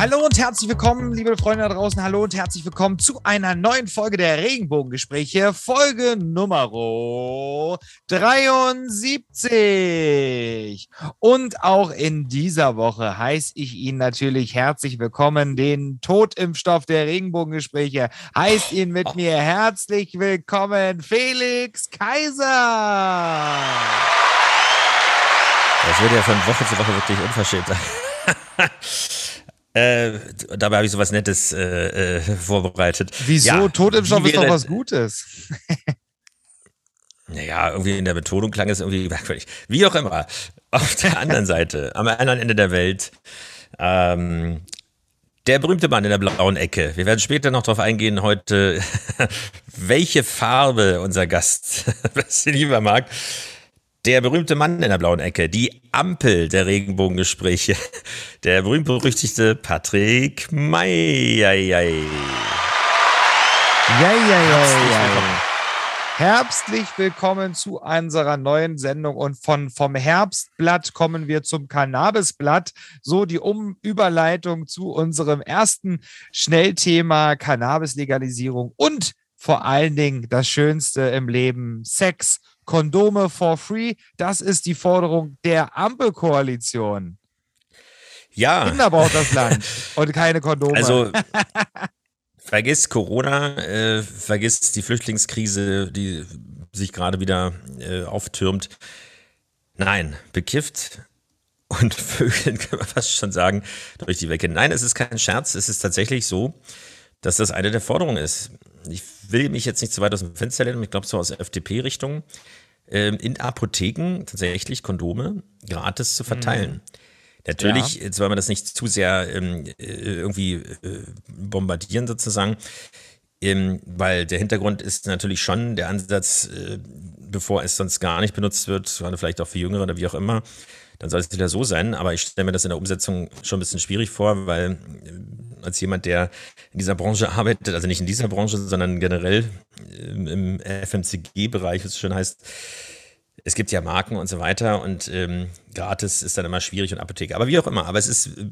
Hallo und herzlich willkommen, liebe Freunde da draußen. Hallo und herzlich willkommen zu einer neuen Folge der Regenbogengespräche, Folge Nummer 73. Und auch in dieser Woche heiße ich Ihnen natürlich herzlich willkommen. Den Totimpfstoff der Regenbogengespräche heißt Ihnen mit mir herzlich willkommen, Felix Kaiser. Das wird ja von Woche zu Woche wirklich unverschämt. Äh, dabei habe ich sowas Nettes äh, äh, vorbereitet. Wieso? Ja, Totimpfstoff ist doch was Gutes. naja, irgendwie in der Betonung klang es irgendwie merkwürdig. Wie auch immer. Auf der anderen Seite, am anderen Ende der Welt, ähm, der berühmte Mann in der blauen Ecke. Wir werden später noch darauf eingehen, heute, welche Farbe unser Gast lieber mag. Der berühmte Mann in der blauen Ecke, die Ampel der Regenbogengespräche, der berühmt-berüchtigte Patrick May. Ja, ja, ja. Herbstlich willkommen zu unserer neuen Sendung und von vom Herbstblatt kommen wir zum Cannabisblatt. So die um Überleitung zu unserem ersten Schnellthema Cannabis-Legalisierung und vor allen Dingen das Schönste im Leben, Sex Kondome for free. Das ist die Forderung der Ampelkoalition. Ja. Kinder braucht das Land und keine Kondome. Also vergiss Corona, äh, vergiss die Flüchtlingskrise, die sich gerade wieder äh, auftürmt. Nein, bekifft und Vögeln, kann man fast schon sagen, durch die Wecke. Nein, es ist kein Scherz, es ist tatsächlich so, dass das eine der Forderungen ist. Ich will mich jetzt nicht zu weit aus dem Fenster lehnen, ich glaube so aus FDP-Richtung ähm, in Apotheken tatsächlich Kondome gratis zu verteilen. Mhm. Natürlich, ja. jetzt wollen wir das nicht zu sehr ähm, äh, irgendwie äh, bombardieren sozusagen, ähm, weil der Hintergrund ist natürlich schon der Ansatz, äh, bevor es sonst gar nicht benutzt wird, gerade vielleicht auch für Jüngere oder wie auch immer, dann soll es wieder so sein. Aber ich stelle mir das in der Umsetzung schon ein bisschen schwierig vor, weil äh, als jemand, der in dieser Branche arbeitet, also nicht in dieser Branche, sondern generell im, im FMCG-Bereich, wie es schon heißt, es gibt ja Marken und so weiter und ähm, gratis ist dann immer schwierig und Apotheke. Aber wie auch immer, aber es ist äh,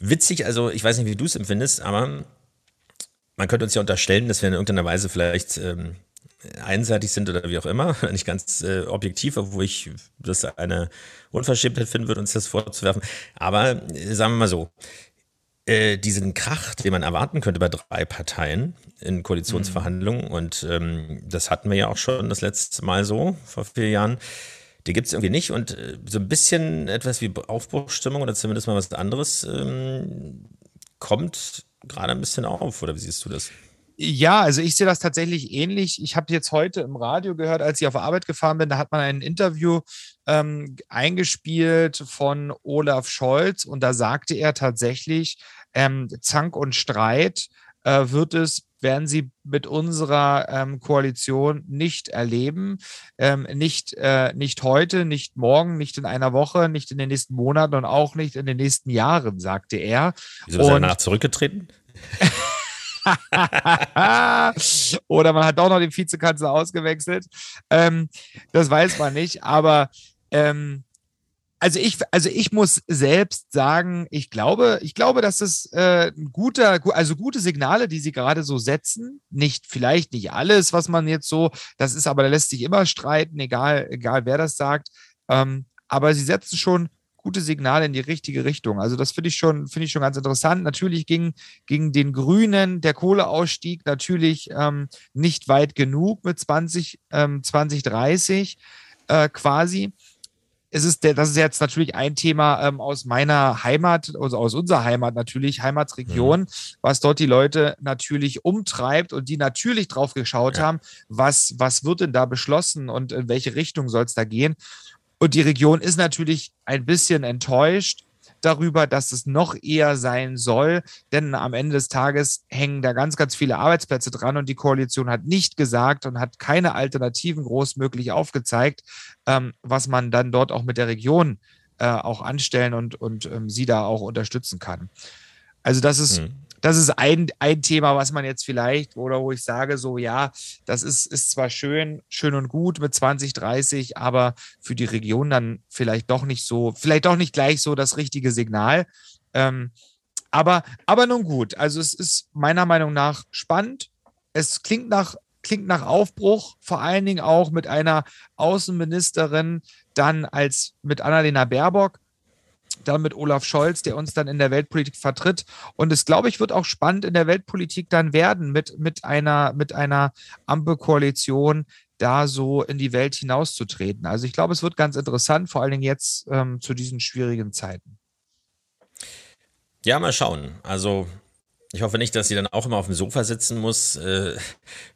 witzig, also ich weiß nicht, wie du es empfindest, aber man könnte uns ja unterstellen, dass wir in irgendeiner Weise vielleicht ähm, einseitig sind oder wie auch immer, nicht ganz äh, objektiv, obwohl ich das eine Unverschämtheit finden würde, uns das vorzuwerfen. Aber äh, sagen wir mal so, äh, diesen Krach, den man erwarten könnte bei drei Parteien in Koalitionsverhandlungen, mhm. und ähm, das hatten wir ja auch schon das letzte Mal so vor vier Jahren, die gibt es irgendwie nicht. Und äh, so ein bisschen etwas wie Aufbruchstimmung oder zumindest mal was anderes ähm, kommt gerade ein bisschen auf. Oder wie siehst du das? Ja, also ich sehe das tatsächlich ähnlich. Ich habe jetzt heute im Radio gehört, als ich auf Arbeit gefahren bin, da hat man ein Interview ähm, eingespielt von Olaf Scholz und da sagte er tatsächlich, ähm, Zank und Streit äh, wird es werden sie mit unserer ähm, Koalition nicht erleben. Ähm, nicht, äh, nicht heute, nicht morgen, nicht in einer Woche, nicht in den nächsten Monaten und auch nicht in den nächsten Jahren, sagte er. Wieso ist er danach zurückgetreten? Oder man hat doch noch den Vizekanzler ausgewechselt. Ähm, das weiß man nicht. Aber ähm, also ich, also ich muss selbst sagen, ich glaube, ich glaube, dass es äh, ein guter, also gute Signale, die sie gerade so setzen, nicht, vielleicht nicht alles, was man jetzt so, das ist aber, da lässt sich immer streiten, egal, egal wer das sagt. Ähm, aber sie setzen schon gute Signale in die richtige Richtung. Also das finde ich schon, finde ich schon ganz interessant. Natürlich ging gegen den Grünen der Kohleausstieg natürlich ähm, nicht weit genug mit 20, ähm, 2030 äh, quasi. Es ist der, das ist jetzt natürlich ein Thema ähm, aus meiner Heimat, also aus unserer Heimat natürlich, Heimatsregion, mhm. was dort die Leute natürlich umtreibt und die natürlich drauf geschaut ja. haben, was, was wird denn da beschlossen und in welche Richtung soll es da gehen. Und die Region ist natürlich ein bisschen enttäuscht, darüber, dass es noch eher sein soll, denn am Ende des Tages hängen da ganz, ganz viele Arbeitsplätze dran und die Koalition hat nicht gesagt und hat keine Alternativen großmöglich aufgezeigt, ähm, was man dann dort auch mit der Region äh, auch anstellen und, und ähm, sie da auch unterstützen kann. Also das ist, mhm. Das ist ein, ein Thema, was man jetzt vielleicht, oder wo ich sage, so ja, das ist, ist zwar schön, schön und gut mit 2030, aber für die Region dann vielleicht doch nicht so, vielleicht doch nicht gleich so das richtige Signal. Ähm, aber, aber nun gut, also es ist meiner Meinung nach spannend. Es klingt nach, klingt nach Aufbruch, vor allen Dingen auch mit einer Außenministerin, dann als mit Annalena Baerbock, dann mit Olaf Scholz, der uns dann in der Weltpolitik vertritt. Und es, glaube ich, wird auch spannend in der Weltpolitik dann werden, mit, mit einer, mit einer Ampelkoalition da so in die Welt hinauszutreten. Also ich glaube, es wird ganz interessant, vor allen Dingen jetzt ähm, zu diesen schwierigen Zeiten. Ja, mal schauen. Also ich hoffe nicht, dass sie dann auch immer auf dem Sofa sitzen muss, äh,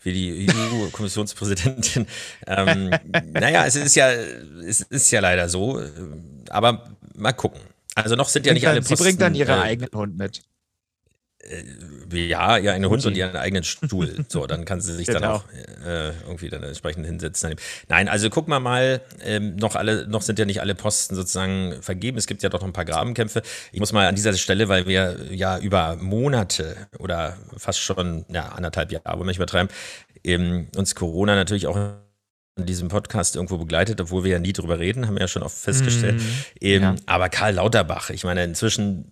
wie die EU-Kommissionspräsidentin. ähm, naja, es ist ja, es ist ja leider so. Aber mal gucken. Also noch sind ja nicht dann, alle Posten. Sie bringt dann ihren äh, eigenen Hund mit. Äh, ja, ihr eigenen Hund und ihren eigenen Stuhl. So, dann kann sie sich genau. dann auch äh, irgendwie dann entsprechend hinsetzen. Nein, also gucken wir mal, ähm, noch alle, noch sind ja nicht alle Posten sozusagen vergeben. Es gibt ja doch noch ein paar Grabenkämpfe. Ich muss mal an dieser Stelle, weil wir ja über Monate oder fast schon ja, anderthalb Jahre, wollen wir nicht übertreiben, ähm, uns Corona natürlich auch in diesem Podcast irgendwo begleitet, obwohl wir ja nie drüber reden, haben wir ja schon oft festgestellt. Mm, ähm, ja. Aber Karl Lauterbach, ich meine, inzwischen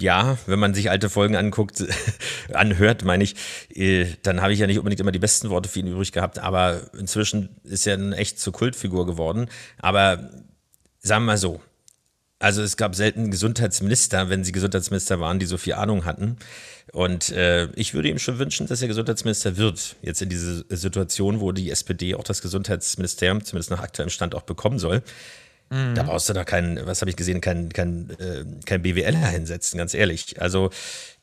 ja, wenn man sich alte Folgen anguckt, anhört, meine ich, äh, dann habe ich ja nicht unbedingt immer die besten Worte für ihn übrig gehabt, aber inzwischen ist er eine echt zur Kultfigur geworden. Aber sagen wir mal so, also es gab selten Gesundheitsminister, wenn sie Gesundheitsminister waren, die so viel Ahnung hatten. Und äh, ich würde ihm schon wünschen, dass er Gesundheitsminister wird. Jetzt in dieser Situation, wo die SPD auch das Gesundheitsministerium, zumindest nach aktuellem Stand, auch bekommen soll. Mhm. Da brauchst du da keinen, was habe ich gesehen, kein, kein, äh, kein BWLer hinsetzen, ganz ehrlich. Also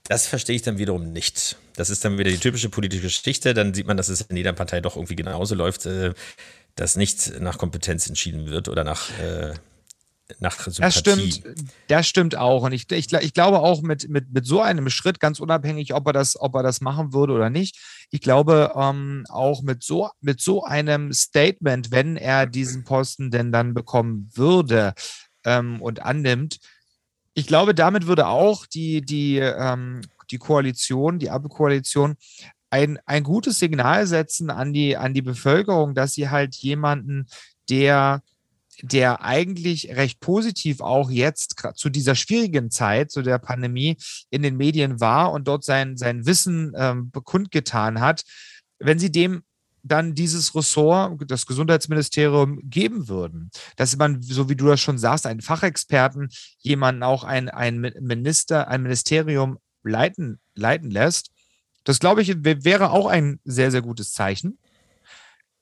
das verstehe ich dann wiederum nicht. Das ist dann wieder die typische politische Geschichte. Dann sieht man, dass es in jeder Partei doch irgendwie genauso läuft, äh, dass nicht nach Kompetenz entschieden wird oder nach äh, nach Sympathie. Das stimmt, das stimmt auch. Und ich, ich, ich glaube auch mit, mit, mit so einem Schritt, ganz unabhängig, ob er das, ob er das machen würde oder nicht, ich glaube ähm, auch mit so, mit so einem Statement, wenn er diesen Posten denn dann bekommen würde ähm, und annimmt, ich glaube, damit würde auch die, die, ähm, die Koalition, die Ampelkoalition, ein, ein gutes Signal setzen an die, an die Bevölkerung, dass sie halt jemanden, der der eigentlich recht positiv auch jetzt zu dieser schwierigen Zeit, zu der Pandemie in den Medien war und dort sein, sein Wissen ähm, bekundgetan hat, wenn sie dem dann dieses Ressort, das Gesundheitsministerium, geben würden. Dass man, so wie du das schon sagst, einen Fachexperten, jemanden auch ein, ein Minister, ein Ministerium leiten, leiten lässt. Das, glaube ich, wäre auch ein sehr, sehr gutes Zeichen.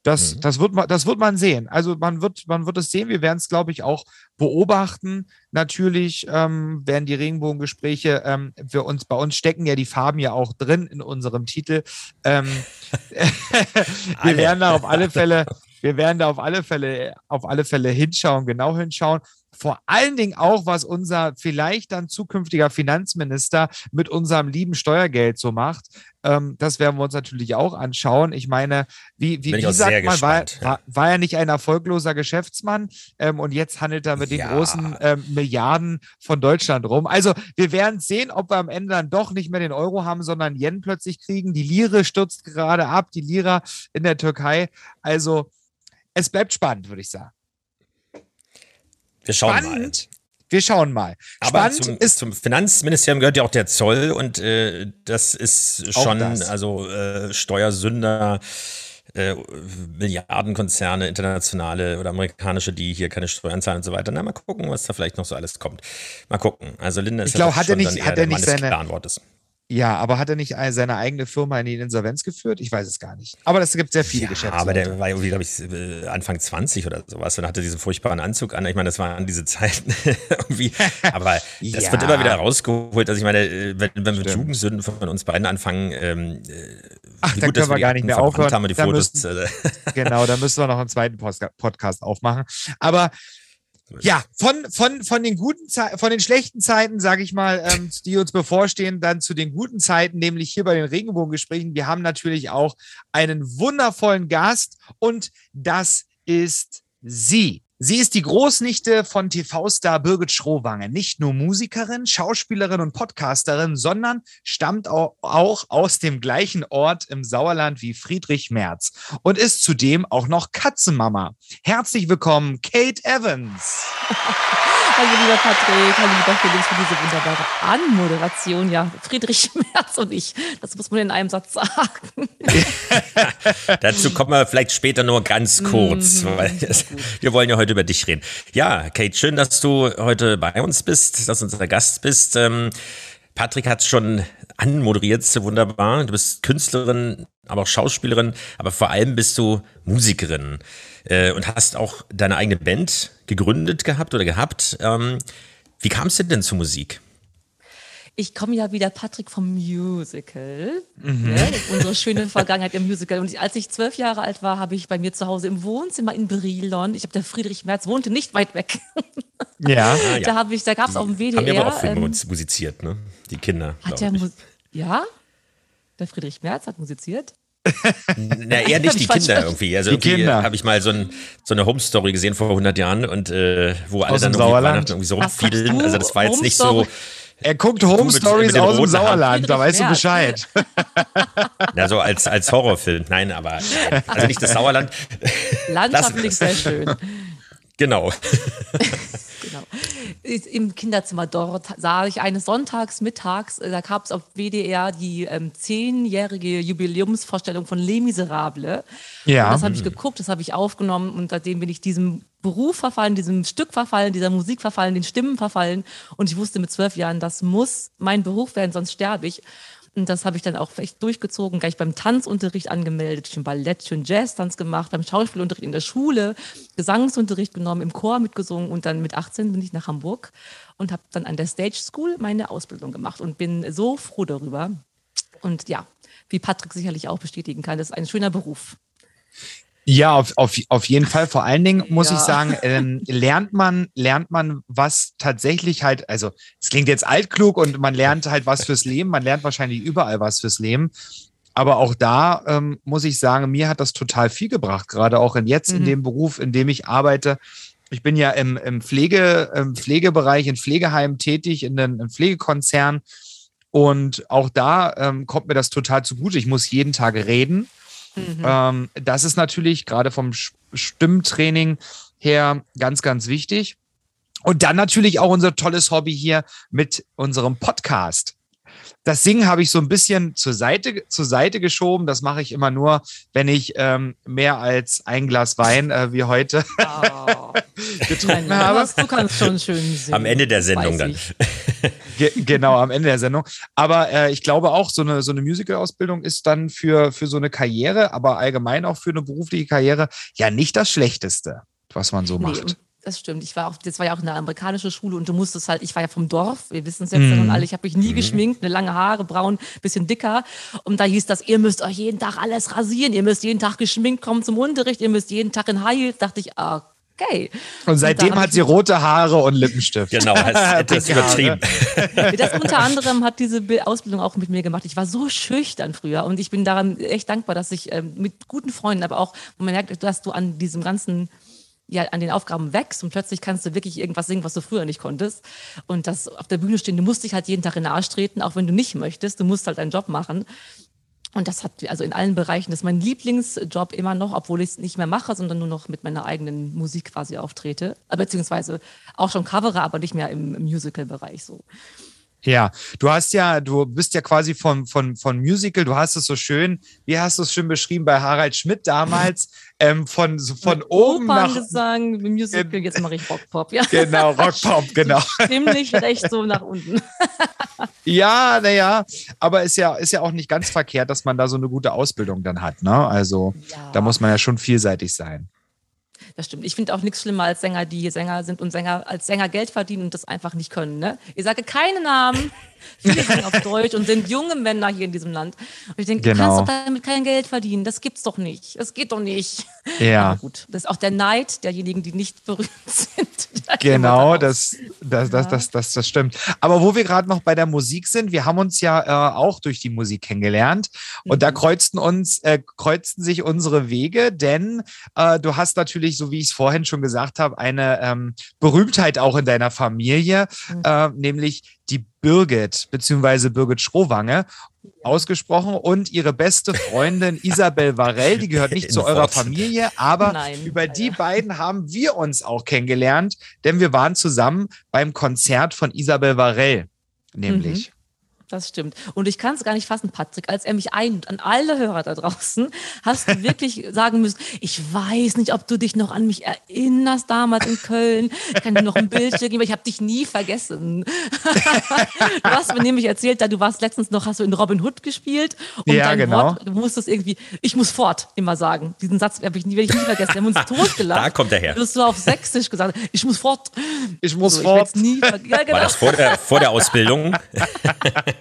Das, mhm. das, wird man, das wird man sehen. Also man wird, man wird es sehen. Wir werden es, glaube ich, auch beobachten. Natürlich ähm, werden die Regenbogengespräche, ähm, für uns, bei uns stecken ja die Farben ja auch drin in unserem Titel. Ähm, wir werden da auf alle Fälle, wir werden da auf alle Fälle, auf alle Fälle hinschauen, genau hinschauen vor allen Dingen auch, was unser vielleicht dann zukünftiger Finanzminister mit unserem lieben Steuergeld so macht. Ähm, das werden wir uns natürlich auch anschauen. Ich meine, wie, wie, wie sagt man, war, war, war, er nicht ein erfolgloser Geschäftsmann ähm, und jetzt handelt er mit ja. den großen ähm, Milliarden von Deutschland rum. Also wir werden sehen, ob wir am Ende dann doch nicht mehr den Euro haben, sondern Yen plötzlich kriegen. Die Lire stürzt gerade ab, die Lira in der Türkei. Also es bleibt spannend, würde ich sagen. Wir schauen Spannend. mal. Wir schauen mal. Aber zum, ist zum, Finanzministerium gehört ja auch der Zoll und äh, das ist schon, das. also äh, Steuersünder, äh, Milliardenkonzerne, internationale oder amerikanische, die hier keine Steuern zahlen und so weiter. Na, mal gucken, was da vielleicht noch so alles kommt. Mal gucken. Also Linda ist ich glaube, hat er nicht, hat er nicht seine, ja, aber hat er nicht seine eigene Firma in die Insolvenz geführt? Ich weiß es gar nicht. Aber es gibt sehr viele ja, Geschäfte. Aber der war irgendwie, glaube ich, äh, Anfang 20 oder sowas und hatte diesen furchtbaren Anzug an. Ich meine, das waren diese Zeiten irgendwie. Aber das ja. wird immer wieder rausgeholt. Also ich meine, äh, wenn, wenn wir Jugendsünden von uns beiden anfangen, ähm, äh, Ach, da können wir, wir gar nicht mehr aufhören. Haben die Fotos, müssen, genau, da müssen wir noch einen zweiten Podcast aufmachen. Aber Ja, von, von, von den guten Zeiten, von den schlechten Zeiten, sage ich mal, ähm, die uns bevorstehen, dann zu den guten Zeiten, nämlich hier bei den Regenbogengesprächen. Wir haben natürlich auch einen wundervollen Gast und das ist sie. Sie ist die Großnichte von TV-Star Birgit Schrowange. Nicht nur Musikerin, Schauspielerin und Podcasterin, sondern stammt auch aus dem gleichen Ort im Sauerland wie Friedrich Merz und ist zudem auch noch Katzenmama. Herzlich willkommen, Kate Evans. Hallo lieber Patrick, hallo lieber Felix für diese wunderbare Anmoderation. Ja, Friedrich Merz und ich, das muss man in einem Satz sagen. Dazu kommen wir vielleicht später nur ganz kurz, mhm, weil wir wollen ja heute über dich reden. Ja, Kate, schön, dass du heute bei uns bist, dass du unser Gast bist. Ähm, Patrick hat es schon anmoderiert, wunderbar. Du bist Künstlerin, aber auch Schauspielerin, aber vor allem bist du Musikerin äh, und hast auch deine eigene Band gegründet gehabt oder gehabt. Ähm, wie kamst du denn zur Musik? Ich komme ja wieder Patrick vom Musical, mhm. ne? unsere schöne Vergangenheit im Musical. Und als ich zwölf Jahre alt war, habe ich bei mir zu Hause im Wohnzimmer in Brilon, ich habe der Friedrich Merz wohnte nicht weit weg. Ja, ah, ja. da habe ich, da gab es auf dem WDR. Haben wir aber auch für ähm, musiziert, ne? Die Kinder. Hat der ja? Der Friedrich Merz hat musiziert. Na, eher nicht die Kinder irgendwie. Also die irgendwie habe ich mal so, ein, so eine Home-Story gesehen vor 100 Jahren und äh, wo alle Aus dann irgendwie Weihnachten irgendwie so rumfiedeln. Also das war jetzt nicht so er guckt Home Stories aus dem Sauerland, da weißt du Bescheid. Ja, so als, als Horrorfilm. Nein, aber also nicht das Sauerland. Landschaftlich sehr schön. Genau. genau. Im Kinderzimmer dort sah ich eines Sonntags mittags, äh, da gab es auf WDR die ähm, zehnjährige Jubiläumsvorstellung von Les Miserables. Ja. Und das habe ich geguckt, das habe ich aufgenommen und seitdem bin ich diesem Beruf verfallen, diesem Stück verfallen, dieser Musik verfallen, den Stimmen verfallen. Und ich wusste mit zwölf Jahren, das muss mein Beruf werden, sonst sterbe ich. Und das habe ich dann auch echt durchgezogen, gleich beim Tanzunterricht angemeldet, schon Ballett, schon Jazz-Tanz gemacht, beim Schauspielunterricht in der Schule, Gesangsunterricht genommen, im Chor mitgesungen und dann mit 18 bin ich nach Hamburg und habe dann an der Stage School meine Ausbildung gemacht und bin so froh darüber. Und ja, wie Patrick sicherlich auch bestätigen kann, das ist ein schöner Beruf. Ja, auf, auf, auf jeden Fall. Vor allen Dingen muss ja. ich sagen, ähm, lernt man, lernt man was tatsächlich halt, also es klingt jetzt altklug und man lernt halt was fürs Leben, man lernt wahrscheinlich überall was fürs Leben. Aber auch da ähm, muss ich sagen, mir hat das total viel gebracht, gerade auch in jetzt mhm. in dem Beruf, in dem ich arbeite. Ich bin ja im, im, Pflege, im Pflegebereich, in Pflegeheimen tätig, in einem Pflegekonzern. Und auch da ähm, kommt mir das total zugute. Ich muss jeden Tag reden. Mhm. Ähm, das ist natürlich gerade vom Stimmtraining her ganz, ganz wichtig. Und dann natürlich auch unser tolles Hobby hier mit unserem Podcast. Das Singen habe ich so ein bisschen zur Seite, zur Seite geschoben. Das mache ich immer nur, wenn ich ähm, mehr als ein Glas Wein äh, wie heute oh. getrunken Nein, habe. Du kannst schon schön singen. Am Ende der Sendung dann. Ge genau, am Ende der Sendung. Aber äh, ich glaube auch, so eine, so eine Musical-Ausbildung ist dann für, für so eine Karriere, aber allgemein auch für eine berufliche Karriere ja nicht das Schlechteste, was man so nee, macht. Das stimmt. Ich war auch, das war ja auch eine amerikanische Schule und du musstest halt, ich war ja vom Dorf, wir wissen es jetzt mm. alle, ich habe mich nie mm. geschminkt, eine lange Haare, braun, bisschen dicker. Und da hieß das, ihr müsst euch jeden Tag alles rasieren, ihr müsst jeden Tag geschminkt kommen zum Unterricht, ihr müsst jeden Tag in High Heels. Dachte ich, okay. Und seitdem und hat sie rote Haare und Lippenstift. Genau, etwas übertrieben. Das unter anderem hat diese Ausbildung auch mit mir gemacht. Ich war so schüchtern früher und ich bin daran echt dankbar, dass ich ähm, mit guten Freunden, aber auch, man merkt, dass du an diesem ganzen ja an den Aufgaben wächst und plötzlich kannst du wirklich irgendwas singen, was du früher nicht konntest. Und das auf der Bühne stehen, du musst dich halt jeden Tag in den Arsch treten, auch wenn du nicht möchtest. Du musst halt deinen Job machen. Und das hat also in allen Bereichen, das ist mein Lieblingsjob immer noch, obwohl ich es nicht mehr mache, sondern nur noch mit meiner eigenen Musik quasi auftrete. Beziehungsweise auch schon covere, aber nicht mehr im Musical-Bereich so. Ja, du hast ja, du bist ja quasi von, von, von Musical, du hast es so schön, wie hast du es schön beschrieben bei Harald Schmidt damals, ähm, von, von Mit oben nach... sagen, Musical, jetzt mache ich Rockpop, ja. Genau, Rockpop, genau. Ziemlich recht so nach unten. ja, naja, aber ist ja, ist ja auch nicht ganz verkehrt, dass man da so eine gute Ausbildung dann hat, ne? Also, ja. da muss man ja schon vielseitig sein. Das stimmt. Ich finde auch nichts schlimmer als Sänger, die Sänger sind und Sänger als Sänger Geld verdienen und das einfach nicht können. Ne? Ich sage keine Namen. Viele singen auf Deutsch und sind junge Männer hier in diesem Land. Und ich denke, genau. du kannst doch damit kein Geld verdienen. Das gibt's doch nicht. Das geht doch nicht. Ja. Aber gut. Das ist auch der Neid derjenigen, die nicht berühmt sind. Genau, das, das, das, das, das, das stimmt. Aber wo wir gerade noch bei der Musik sind, wir haben uns ja äh, auch durch die Musik kennengelernt und mhm. da kreuzten uns, äh, kreuzten sich unsere Wege, denn äh, du hast natürlich, so wie ich es vorhin schon gesagt habe, eine ähm, Berühmtheit auch in deiner Familie, mhm. äh, nämlich die Birgit, beziehungsweise Birgit Schrowange ausgesprochen und ihre beste Freundin Isabel Varell, die gehört nicht zu eurer Familie, aber Nein, über die beiden haben wir uns auch kennengelernt, denn wir waren zusammen beim Konzert von Isabel Varell, nämlich. Mhm. Das stimmt. Und ich kann es gar nicht fassen, Patrick, als er mich ein, an alle Hörer da draußen, hast du wirklich sagen müssen, ich weiß nicht, ob du dich noch an mich erinnerst damals in Köln. Ich kann dir noch ein Bild schicken, aber ich habe dich nie vergessen. du hast mir nämlich erzählt, da du warst letztens noch, hast du in Robin Hood gespielt. Und ja, genau. Wort, du musstest irgendwie, ich muss fort, immer sagen. Diesen Satz werde ich, nie, werd ich nie vergessen. Wir haben uns totgelacht. Da kommt er her. Du hast so auf Sächsisch gesagt, ich muss fort. Ich muss so, fort. Ich nie ja, genau. War das vor der, vor der Ausbildung?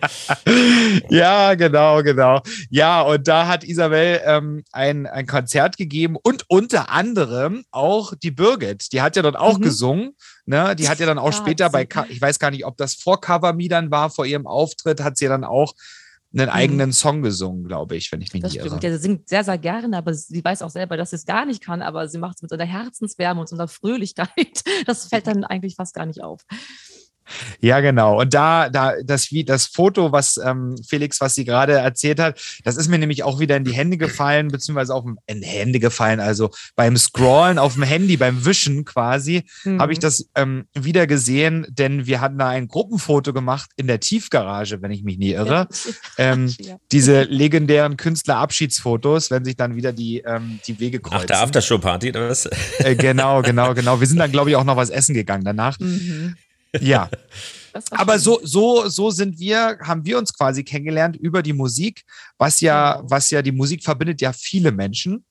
ja, genau, genau. Ja, und da hat Isabel ähm, ein, ein Konzert gegeben und unter anderem auch die Birgit. Die hat ja dort auch mhm. gesungen. Ne? Die hat ja dann auch ja, später bei, ich weiß gar nicht, ob das vor Cover Me dann war, vor ihrem Auftritt, hat sie dann auch einen mhm. eigenen Song gesungen, glaube ich, wenn ich mich das nicht stimmt. irre. Ja, sie singt sehr, sehr gerne, aber sie weiß auch selber, dass sie es gar nicht kann, aber sie macht es mit so einer Herzenswärme und so einer Fröhlichkeit. Das fällt dann eigentlich fast gar nicht auf. Ja, genau. Und da, da, das, wie das Foto, was ähm, Felix, was sie gerade erzählt hat, das ist mir nämlich auch wieder in die Hände gefallen, beziehungsweise auf dem, in die Hände gefallen, also beim Scrollen auf dem Handy, beim Wischen quasi, mhm. habe ich das ähm, wieder gesehen, denn wir hatten da ein Gruppenfoto gemacht in der Tiefgarage, wenn ich mich nie irre. Ähm, ja. Diese legendären Künstlerabschiedsfotos, wenn sich dann wieder die, ähm, die Wege kreuzen. Ach, der Aftershow-Party oder was? Äh, genau, genau, genau. Wir sind dann, glaube ich, auch noch was essen gegangen danach. Mhm. Ja. Aber so, so, so sind wir, haben wir uns quasi kennengelernt über die Musik, was ja, was ja die Musik verbindet ja viele Menschen.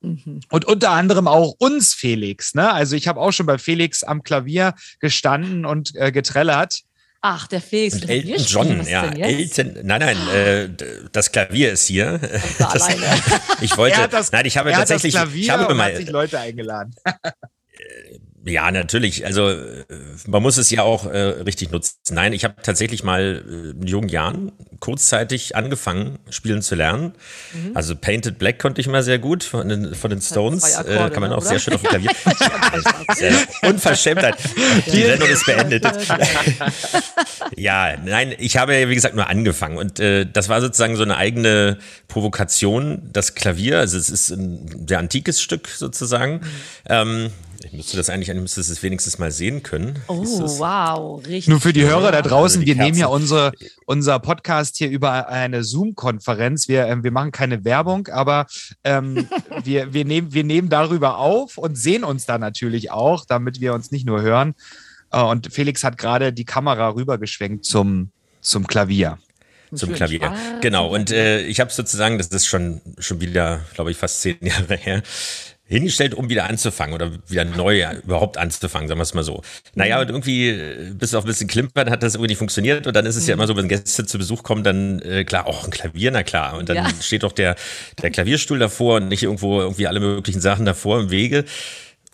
Mhm. Und unter anderem auch uns, Felix. Ne? Also ich habe auch schon bei Felix am Klavier gestanden und äh, getrellert. Ach, der Felix. Und Elton John, ja. Elton, nein, nein, äh, das Klavier ist hier. Das, ich wollte, das, nein, ich habe tatsächlich, ich habe mal, hat sich Leute eingeladen. Ja, natürlich. Also äh, man muss es ja auch äh, richtig nutzen. Nein, ich habe tatsächlich mal äh, in jungen Jahren kurzzeitig angefangen, spielen zu lernen. Mhm. Also Painted Black konnte ich mal sehr gut von den, von den Stones. Akkorde, äh, kann man auch oder? sehr schön auf dem Klavier. Unverschämtheit. Die Sendung ist beendet. ja, nein, ich habe, wie gesagt, nur angefangen. Und äh, das war sozusagen so eine eigene Provokation. Das Klavier, also es ist ein sehr antikes Stück sozusagen. Mhm. Ähm, ich müsste das eigentlich, ich müsste es wenigstens mal sehen können. Oh, wow, richtig. Nur für die Hörer da draußen, wir nehmen ja unsere, unser Podcast hier über eine Zoom-Konferenz. Wir, ähm, wir machen keine Werbung, aber ähm, wir, wir, nehmen, wir nehmen darüber auf und sehen uns da natürlich auch, damit wir uns nicht nur hören. Äh, und Felix hat gerade die Kamera rübergeschwenkt zum, zum Klavier zum Klavier. Genau. Und äh, ich habe sozusagen, das ist schon schon wieder, glaube ich, fast zehn Jahre her, hingestellt, um wieder anzufangen oder wieder neu überhaupt anzufangen, sagen wir es mal so. Naja, und irgendwie, äh, bis auf ein bisschen klimpern, hat das irgendwie nicht funktioniert. Und dann ist es mhm. ja immer so, wenn Gäste zu Besuch kommen, dann äh, klar, auch ein Klavier, na klar. Und dann ja. steht doch der, der Klavierstuhl davor und nicht irgendwo irgendwie alle möglichen Sachen davor im Wege.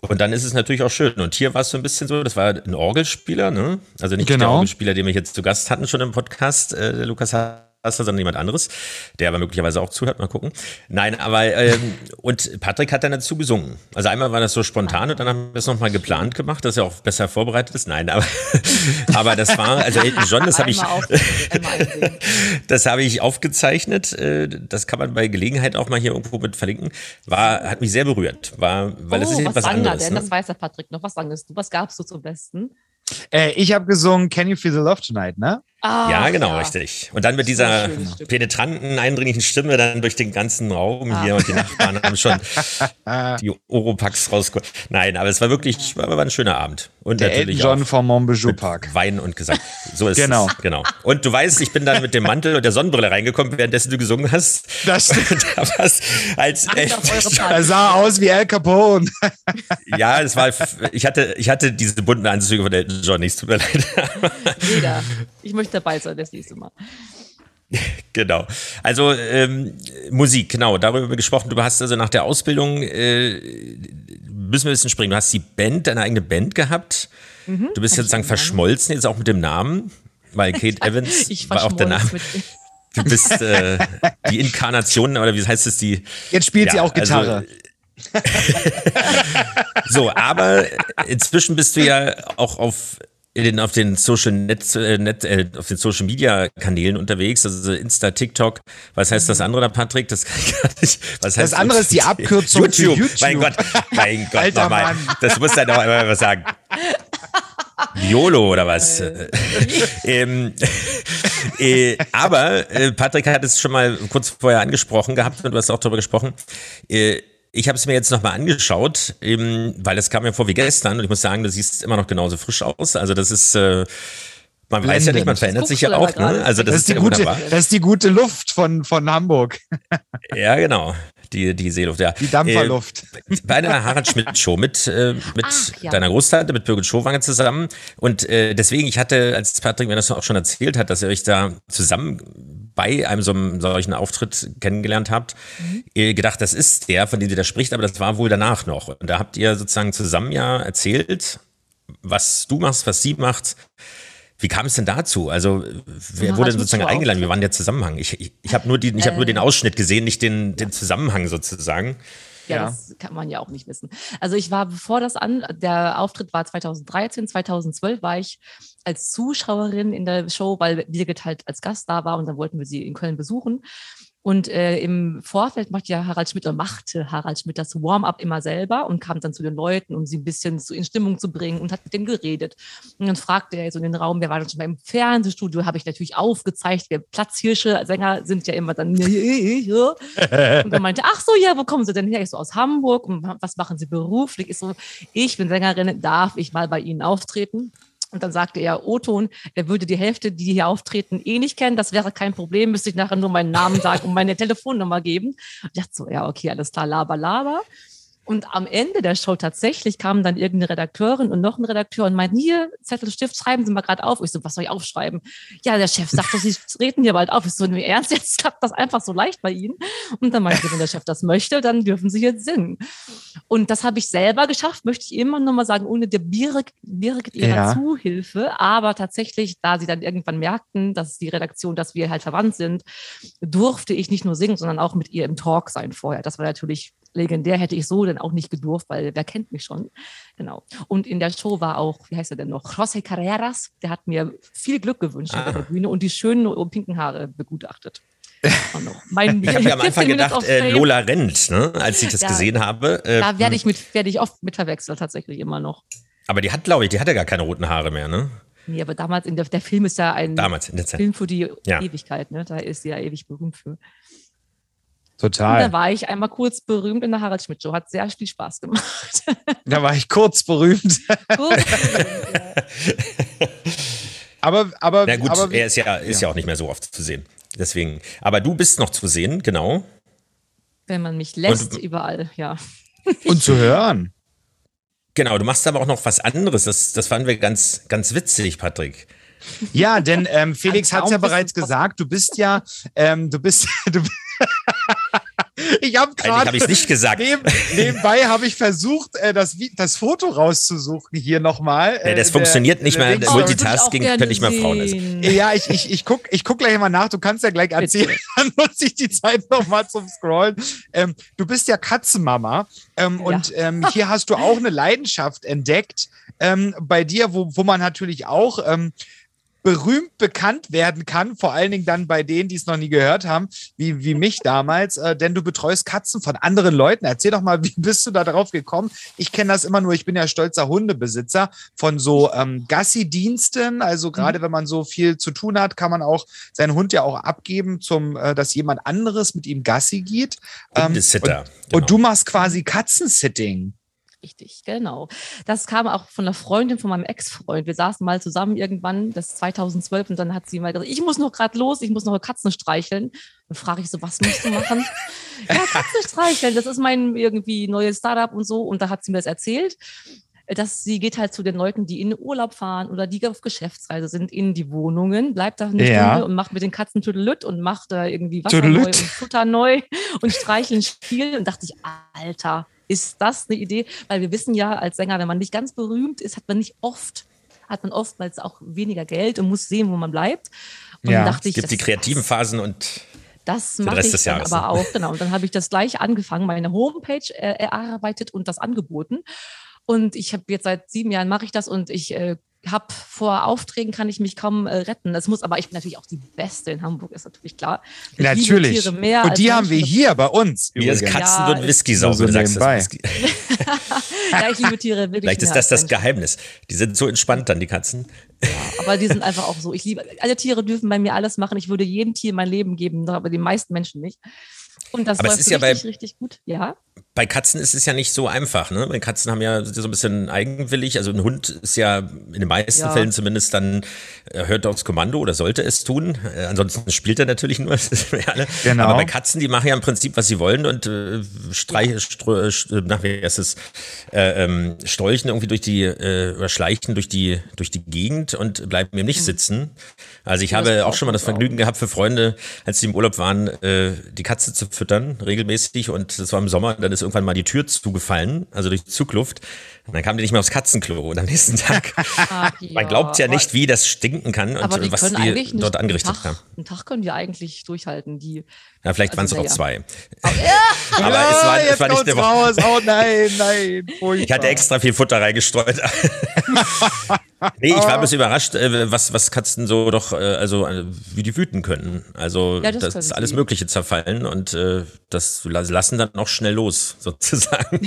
Und dann ist es natürlich auch schön. Und hier war es so ein bisschen so, das war ein Orgelspieler, ne? Also nicht genau. der Orgelspieler, den wir jetzt zu Gast hatten schon im Podcast, äh, der Lukas sondern jemand anderes, der aber möglicherweise auch zuhört, mal gucken. Nein, aber ähm, und Patrick hat dann dazu gesungen. Also einmal war das so spontan und dann haben wir es nochmal geplant gemacht, dass er auch besser vorbereitet ist. Nein, aber, aber das war, also Elton John, das habe ich, das habe ich aufgezeichnet. Äh, das kann man bei Gelegenheit auch mal hier irgendwo mit verlinken. War, hat mich sehr berührt, war, weil oh, das ist etwas was anderes. Denn? Ne? Das weiß der Patrick noch. Was sangest du? Was gabst du zum Besten? Äh, ich habe gesungen Can You Feel the Love Tonight, ne? Ah, ja, genau, ja. richtig. Und dann mit dieser penetranten, eindringlichen Stimme dann durch den ganzen Raum ah. hier und die Nachbarn haben schon die Oropax rausgeholt. Nein, aber es war wirklich, war, war ein schöner Abend. Und Der natürlich Elton John vom Montbijou Park. Wein und Gesang. So ist genau. es. Genau. Und du weißt, ich bin dann mit dem Mantel und der Sonnenbrille reingekommen, währenddessen du gesungen hast. Das stimmt. da als er sah aus wie Al Capone. ja, es war, ich hatte, ich hatte diese bunten Anzüge von Elton John, nicht tut mir leid. Jeder. Ich möchte dabei sein das nächste Mal. Genau. Also ähm, Musik, genau, darüber haben wir gesprochen. Du hast also nach der Ausbildung äh, müssen wir ein bisschen springen. Du hast die Band, deine eigene Band gehabt. Mhm, du bist sozusagen verschmolzen, jetzt auch mit dem Namen, weil Kate Evans Ich war auch der Name. Du bist äh, die Inkarnation, oder wie heißt es, die. Jetzt spielt sie Ja, auch Gitarre. Also, so, aber inzwischen bist du ja auch auf den, auf den Social Net, äh, Net äh, auf den Social Media Kanälen unterwegs, also Insta, TikTok. Was heißt das andere da, Patrick? Das kann ich gar nicht. Was heißt Das andere ist die Abkürzung YouTube. YouTube. Mein Gott, mein Gott, nochmal. Das muss er doch einmal was sagen. Violo oder was? ähm, äh, aber äh, Patrick hat es schon mal kurz vorher angesprochen gehabt und du hast auch darüber gesprochen. Äh, ich habe es mir jetzt nochmal angeschaut, ähm, weil es kam mir vor wie gestern und ich muss sagen, du siehst immer noch genauso frisch aus. Also das ist, äh, man weiß ja nicht, man Blendend. verändert sich ja auch. Ne? Also das, Das ist, die ja gute, wunderbar. das ist die gute Luft von, von Hamburg. Ja, genau. Die, die Seeluft, ja. Die Dampferluft. Äh, bei der Harald Schmidt Show mit, äh, mit Ach, ja. deiner Großtante, mit Birgit Schowanger zusammen. Und äh, deswegen, ich hatte, als Patrick mir das auch schon erzählt hat, dass ihr euch da zusammen bei einem so einem solchen Auftritt kennengelernt habt, äh, gedacht, das ist der, von dem sie da spricht, aber das war wohl danach noch. Und da habt ihr sozusagen zusammen ja erzählt, was du machst, was sie macht. Wie kam es denn dazu? Also, wer Ja, wurde denn sozusagen so eingeladen? Wie war denn der Zusammenhang? Ich, ich, ich habe nur, die- ich hab nur den Ausschnitt gesehen, nicht den, den Zusammenhang sozusagen. Ja, Ja. das kann man ja auch nicht wissen. Also ich war, bevor das an, der Auftritt war 2013, 2012 war ich als Zuschauerin in der Show, weil Birgit halt als Gast da war und dann wollten wir sie in Köln besuchen. Und äh, im Vorfeld macht ja Harald Schmidt oder machte Harald Schmidt das Warm-up immer selber und kam dann zu den Leuten, um sie ein bisschen zu, in Stimmung zu bringen und hat mit denen geredet. Und dann fragte er so in den Raum, wer war denn schon beim Fernsehstudio, habe ich natürlich aufgezeigt, wir Platzhirsche, Sänger sind ja immer dann und dann meinte, ach so, ja, wo kommen Sie denn her? Ich so, aus Hamburg. Und was machen Sie beruflich? Ich so, ich bin Sängerin, darf ich mal bei Ihnen auftreten? Und dann sagte er, O-Ton, er würde die Hälfte, die hier auftreten, eh nicht kennen. Das wäre kein Problem, müsste ich nachher nur meinen Namen sagen und meine Telefonnummer geben. Ich dachte so, ja, okay, alles klar, laber, laber. Und am Ende der Show tatsächlich kam dann irgendeine Redakteurin und noch ein Redakteur und meinte, hier, Zettel, Stift, schreiben Sie mal gerade auf. Ich so, was soll ich aufschreiben? Ja, der Chef sagt, doch, Sie treten hier bald auf. Ich so, nee, ernst, jetzt klappt das einfach so leicht bei Ihnen. Und dann meinte, wenn der Chef das möchte, dann dürfen Sie jetzt singen. Und das habe ich selber geschafft, möchte ich immer noch mal sagen, ohne der Birgit, Birgit ihrer Ja. Zuhilfe. Aber tatsächlich, da sie dann irgendwann merkten, dass die Redaktion, dass wir halt verwandt sind, durfte ich nicht nur singen, sondern auch mit ihr im Talk sein vorher. Das war natürlich legendär, hätte ich so denn auch nicht gedurft, weil wer kennt mich schon. Genau. Und in der Show war auch, wie heißt er denn noch, José Carreras, der hat mir viel Glück gewünscht auf der Bühne und die schönen und pinken Haare begutachtet. Mein Ich habe ja am 15 Anfang gedacht, äh. Lola rennt, ne? als ich das Ja. gesehen habe. Äh, Da werde ich mit, werde ich oft mit verwechselt, tatsächlich immer noch. aber die hat, glaube ich, die hat ja gar keine roten Haare mehr, ne? Nee, aber damals, in der, der Film ist ja ein Damals. Film für die Ja. Ewigkeit, ne? Da ist sie ja ewig berühmt für. Und Total. da war ich einmal kurz berühmt in der Harald Schmidt Show. Hat sehr viel Spaß gemacht. Da war ich kurz berühmt. kurz berühmt, ja. Aber, aber, Na gut, aber er ist ja, ist ja. auch nicht mehr so oft zu sehen. Deswegen. Aber du bist noch zu sehen, genau. Wenn man mich lässt, Und- überall, ja. und zu hören. Genau, du machst aber auch noch was anderes. Das, das fanden wir ganz, ganz witzig, Patrick. Ja, denn ähm, Felix hat es ja bereits gesagt, du bist ja, ähm, du bist, du, ich habe Eigentlich gerade habe ich es nicht gesagt. Neben, nebenbei habe ich versucht, äh, das, das Foto rauszusuchen hier nochmal. Ja, das äh, funktioniert nicht mehr. Oh, Multitasking könnte ich mal Frauen sehen. Ja, ich, ich, ich guck, ich guck gleich mal nach. Du kannst ja gleich erzählen, dann nutze ich die Zeit nochmal zum Scrollen. Ähm, du bist ja Katzenmama ähm, Ja. und ähm, hier hast du auch eine Leidenschaft entdeckt ähm, bei dir, wo, wo man natürlich auch ähm, berühmt bekannt werden kann, vor allen Dingen dann bei denen, die es noch nie gehört haben, wie, wie mich damals, äh, denn du betreust Katzen von anderen Leuten. Erzähl doch mal, wie bist du da drauf gekommen? Ich kenne das immer nur, ich bin ja stolzer Hundebesitzer von so ähm, Gassi-Diensten. Also gerade wenn man so viel zu tun hat, kann man auch seinen Hund ja auch abgeben, zum, äh, dass jemand anderes mit ihm Gassi geht. Ähm, Und, genau. und du machst quasi Katzensitting. Richtig, genau. Das kam auch von einer Freundin von meinem Ex-Freund. Wir saßen mal zusammen irgendwann, das ist 2012, und dann hat sie mal gesagt, ich muss noch gerade los, ich muss noch Katzen streicheln. Dann frage ich so, was musst du machen? ja, Katzen streicheln, das ist mein irgendwie neues Startup und so. Und da hat sie mir das erzählt, dass sie geht halt zu den Leuten, die in den Urlaub fahren oder die auf Geschäftsreise sind, in die Wohnungen, bleibt da eine Ja. Stunde und macht mit den Katzen Tüdelüt und macht da irgendwie Wasser neu Tüdelüt. und Futter neu und streicheln Spiel. Und dachte ich, Alter, ist das eine Idee? Weil wir wissen ja als Sänger, wenn man nicht ganz berühmt ist, hat man nicht oft, hat man oftmals auch weniger Geld und muss sehen, wo man bleibt. Und Ja, dachte Es ich, gibt die kreativen Phasen und das mache ich des dann Jahres, aber ne? auch, genau. Und dann habe ich das gleich angefangen, meine Homepage äh, erarbeitet und das angeboten. Und ich habe jetzt seit sieben Jahren mache ich das und ich äh, habe vor Aufträgen kann ich mich kaum äh, retten. Das muss aber ich bin natürlich auch die Beste in Hamburg, ist natürlich klar. Ich liebe Natürlich. Tiere mehr Und die haben wir hier bei uns. wie das übrigens. Katzen Ja, und Whisky-Sau, nur so sagst, das Whisky. Ja, ich liebe Tiere wirklich. Vielleicht ist das das. Geheimnis. Die sind so entspannt dann, die Katzen. Aber die sind einfach auch so. Ich liebe, alle Tiere dürfen bei mir alles machen. Ich würde jedem Tier mein Leben geben, aber den meisten Menschen nicht. Und das Aber es läuft ist ja bei- richtig, richtig gut. Ja. Bei Katzen ist es ja nicht so einfach, ne? Weil Katzen haben ja so ein bisschen eigenwillig. Also ein Hund ist ja in den meisten Ja. Fällen zumindest dann äh, hört aufs Kommando oder sollte es tun. Äh, ansonsten spielt er natürlich nur. Das wissen wir alle. Genau. Aber bei Katzen, die machen ja im Prinzip, was sie wollen und äh, streich, strö, st- nach wie heißt es, äh, ähm, stolchen irgendwie durch die äh, oder schleichen durch die durch die Gegend und bleiben eben nicht sitzen. Also ich habe auch schon mal das. Vergnügen gehabt für Freunde, als sie im Urlaub waren, äh, die Katze zu füttern regelmäßig und das war im Sommer. Dann ist irgendwann mal die Tür zugefallen, also durch die Zugluft. Und dann kam die nicht mehr aufs Katzenklo und am nächsten Tag. Ach, Man glaubt ja nicht, wie das stinken kann Aber die und was die dort angerichtet Tag, haben. Einen Tag können die eigentlich durchhalten. Die, Ja, vielleicht waren es Also, auch ja. zwei. Aber Aber es war, es war nicht eine Woche. raus. Oh nein, nein. Ich hatte extra viel Futter reingestreut. nee, ich war ein bisschen überrascht, äh, was, was Katzen so doch, äh, also äh, wie die wüten können. Also Ja, das das, ist alles. Mögliche zerfallen und das las- lassen dann auch schnell los, sozusagen.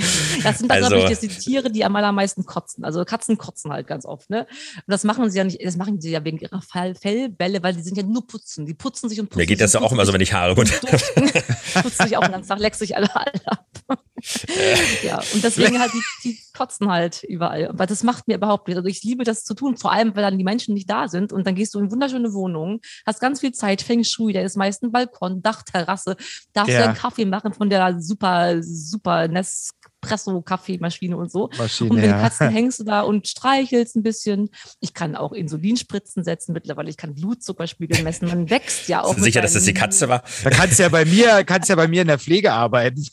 das sind dann, Also- glaube ich, das die Tiere, die am allermeisten kotzen. Also Katzen kotzen halt ganz oft. Ne? Und das machen sie ja nicht, das machen sie ja wegen ihrer Fell Fellbälle, weil die sind ja nur putzen. Die putzen sich und putzen Mir geht das ja auch immer so, wenn ich Haare runter. Putzt sich auch den ganzen Tag, leckt sich alle, alle ab. ja, und deswegen halt, die, die kotzen halt überall. Aber das macht mir überhaupt nichts. Also ich liebe das zu tun, vor allem, weil dann die Menschen nicht da sind und dann gehst du in wunderschöne Wohnungen, hast ganz viel Zeit, Feng Shui, da ist meist ein Balkon, Dachterrasse, darfst Ja. dir einen Kaffee machen von der super, super Nespresso-Kaffeemaschine und so. Maschine, Und mit den ja. Katzen hängst du da und streichelst ein bisschen. Ich kann auch Insulinspritzen setzen mittlerweile. Ich kann Blutzuckerspiegel messen. Man wächst ja auch. Sicher, dass das die Katze war? Da kannst du ja bei mir, kannst ja bei mir in der Pflege arbeiten.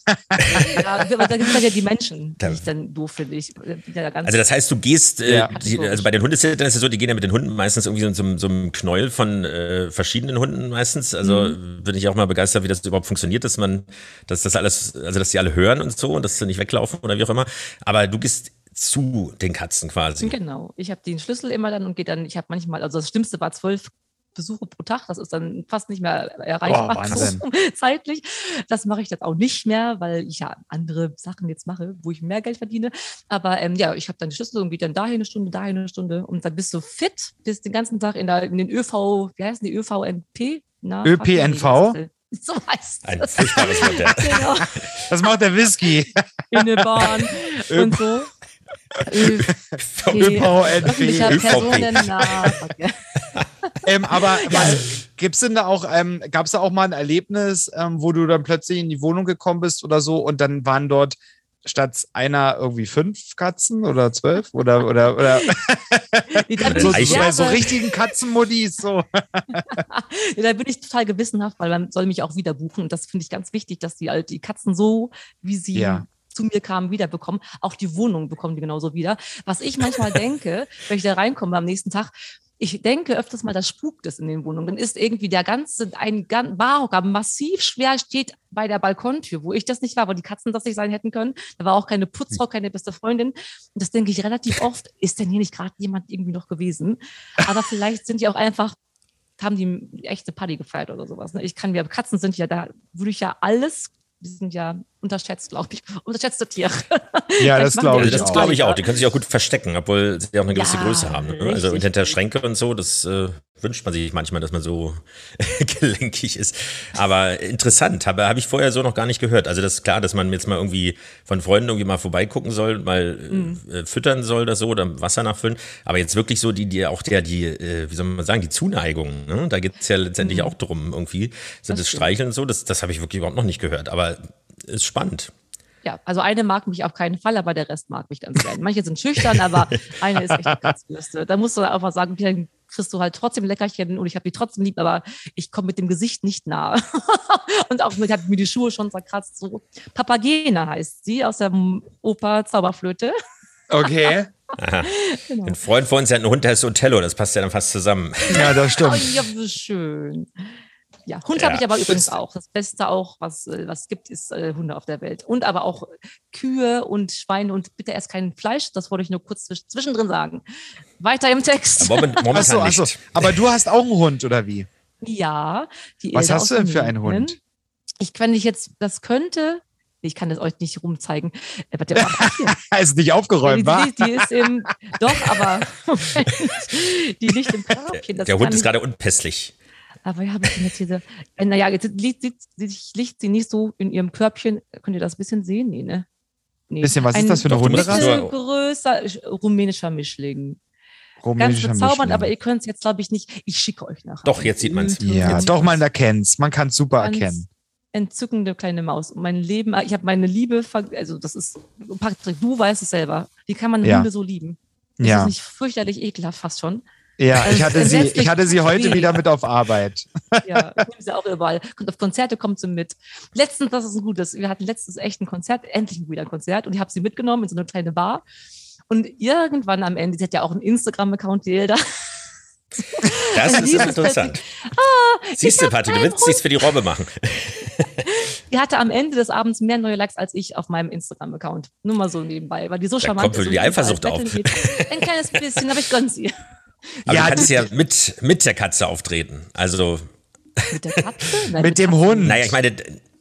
Ja, aber da gibt es ja die Menschen, die ich dann doof finde. Ich, ja ganz Also das heißt, du gehst, äh, die, also bei den Hundesittern ist es so, die gehen ja mit den Hunden meistens irgendwie so, in so, einem- so einem Knäuel von äh, verschiedenen Hunden meistens. Also Mhm. bin ich auch mal begeistert, wie das überhaupt funktioniert, dass man, dass das alles, also dass die alle hören und so und dass sie nicht weglaufen oder wie auch immer. Aber du gehst zu den Katzen quasi. Genau. Ich habe den Schlüssel immer dann und gehe dann, ich habe manchmal, also das Schlimmste war zwölf Besuche pro Tag, das ist dann fast nicht mehr erreichbar Oh, so, zeitlich. Das mache ich jetzt auch nicht mehr, weil ich ja andere Sachen jetzt mache, wo ich mehr Geld verdiene. Aber ähm, ja, ich habe dann die Schlüssel und gehe dann dahin eine Stunde, dahin eine Stunde und dann bist du fit, bist den ganzen Tag in, der, in den ÖV, wie heißen die ÖVNP? Na, ÖPNV? So heißt Ein es. furchtbares ja. Genau. Das macht der Whisky. in der Bahn und so. ÖVP. Personennahverkehr. ähm, aber gibt's denn da auch, ähm, gab es da auch mal ein Erlebnis, ähm, wo du dann plötzlich in die Wohnung gekommen bist oder so und dann waren dort statt einer irgendwie fünf Katzen oder zwölf oder oder oder so, ich so, so richtigen Katzenmodis so. Da bin ich total gewissenhaft, weil man soll mich auch wieder buchen. Und das finde ich ganz wichtig, dass die, halt die Katzen so, wie sie Ja. zu mir kamen, wiederbekommen. Auch die Wohnung bekommen die genauso wieder. Was ich manchmal denke, wenn ich da reinkomme am nächsten Tag, ich denke öfters mal, das spukt es in den Wohnungen. Dann ist irgendwie der ganze, ein Barhocker massiv schwer steht bei der Balkontür, wo ich das nicht war, wo die Katzen das nicht sein hätten können. Da war auch keine Putzfrau, keine beste Freundin. Und das denke ich relativ oft. Ist denn hier nicht gerade jemand irgendwie noch gewesen? Aber vielleicht sind die auch einfach haben die echte Party gefeiert oder sowas. Ne? Ich kann mir, Katzen sind ja da, würde ich ja alles, die sind ja unterschätzt, glaube ich, unterschätzte Tiere. Ja, das glaube ich das auch. glaube ich auch. Die können sich auch gut verstecken, obwohl sie auch eine gewisse Ja, Größe haben. Ne? Also hinter Schränke und so, das äh, wünscht man sich manchmal, dass man so gelenkig ist. Aber interessant, habe habe ich vorher so noch gar nicht gehört. Also das ist klar, dass man jetzt mal irgendwie von Freunden irgendwie mal vorbeigucken soll, mal Mhm. äh, füttern soll oder so oder Wasser nachfüllen. Aber jetzt wirklich so die, die auch der, die, äh, wie soll man sagen, die Zuneigung. Ne? Da geht es ja letztendlich auch drum irgendwie. So Das das. Streicheln und so, das, das habe ich wirklich überhaupt noch nicht gehört. Aber ist spannend. Ja, also eine mag mich auf keinen Fall, aber der Rest mag mich ganz gerne. Manche sind schüchtern, aber eine ist echt eine Katzbürste. Da musst du einfach sagen, wie ein kriegst du halt trotzdem Leckerchen und ich habe die trotzdem lieb, aber ich komme mit dem Gesicht nicht nahe. und auch mit, hat mir die Schuhe schon zerkratzt. So. Papagena heißt sie aus der Oper Zauberflöte. Okay. Genau. Ein Freund von uns hat einen Hund, der ist Othello, das passt ja dann fast zusammen. Ja, das Oh, stimmt. ja, wie schön. Ja, Hund Ja. habe ich aber übrigens auch. Das Beste auch, was äh, was gibt, ist äh, Hunde auf der Welt. Und aber auch Kühe und Schweine und bitte erst kein Fleisch. Das wollte ich nur kurz zwisch- zwischendrin sagen. Weiter im Text. Moment, momentan Achso, achso. nicht. Aber du hast auch einen Hund, oder wie? Ja. Die Was hast du denn für einen. Hund? Ich kann dich jetzt, das könnte, ich kann das euch nicht rumzeigen. Äh, ist nicht Ja, aufgeräumt, wa? die, die, die ist im, doch, aber Moment, die liegt im Körbchen. Der Hund ist ich- gerade unpässlich. Aber ja, denn jetzt hier. Äh, naja, jetzt liegt, liegt, liegt, liegt sie nicht so in ihrem Körbchen. Könnt ihr das ein bisschen sehen? Nee, ne? Nee. Bisschen, was ist das für eine Hunderasse? größer, sch- rumänischer Mischling. Ganz bezaubernd, aber ihr könnt es jetzt, glaube ich, nicht. Ich schicke euch nachher. Doch, jetzt sieht man's. Ja, Jetzt doch, man erkennt's. Man kann es super Ganz erkennen. Entzückende kleine Maus. Und mein Leben, ich habe meine Liebe, also das ist, Patrick, du weißt es selber. Wie kann man Ja. Hunde so lieben? Ist Ja. das nicht fürchterlich ekelhaft fast schon? Ja, ich Also hatte sie, ich hatte sie heute wieder mit auf Arbeit. Ja, ich nehme sie auch überall. Kommt auf Konzerte, kommt sie mit. Letztens, das ist ein gutes. Wir hatten letztens echt ein Konzert, endlich wieder ein Konzert und ich habe sie mitgenommen in so eine kleine Bar. Und irgendwann am Ende, sie hat ja auch einen Instagram-Account, die Hilda. Das ist interessant. Ah, Siehst du, Patti, du willst nichts für die Robbe machen. Die hatte am Ende des Abends mehr neue Likes als ich auf meinem Instagram-Account. Nur mal so nebenbei, weil die so Da charmant kommt ist. die und überall Eifersucht auf. Ein kleines bisschen, aber ich gönn sie. Aber Ja, du kannst ja mit, mit der Katze auftreten. Also, Mit der Katze? Nein, Mit dem Katzen. Hund. naja, ich meine,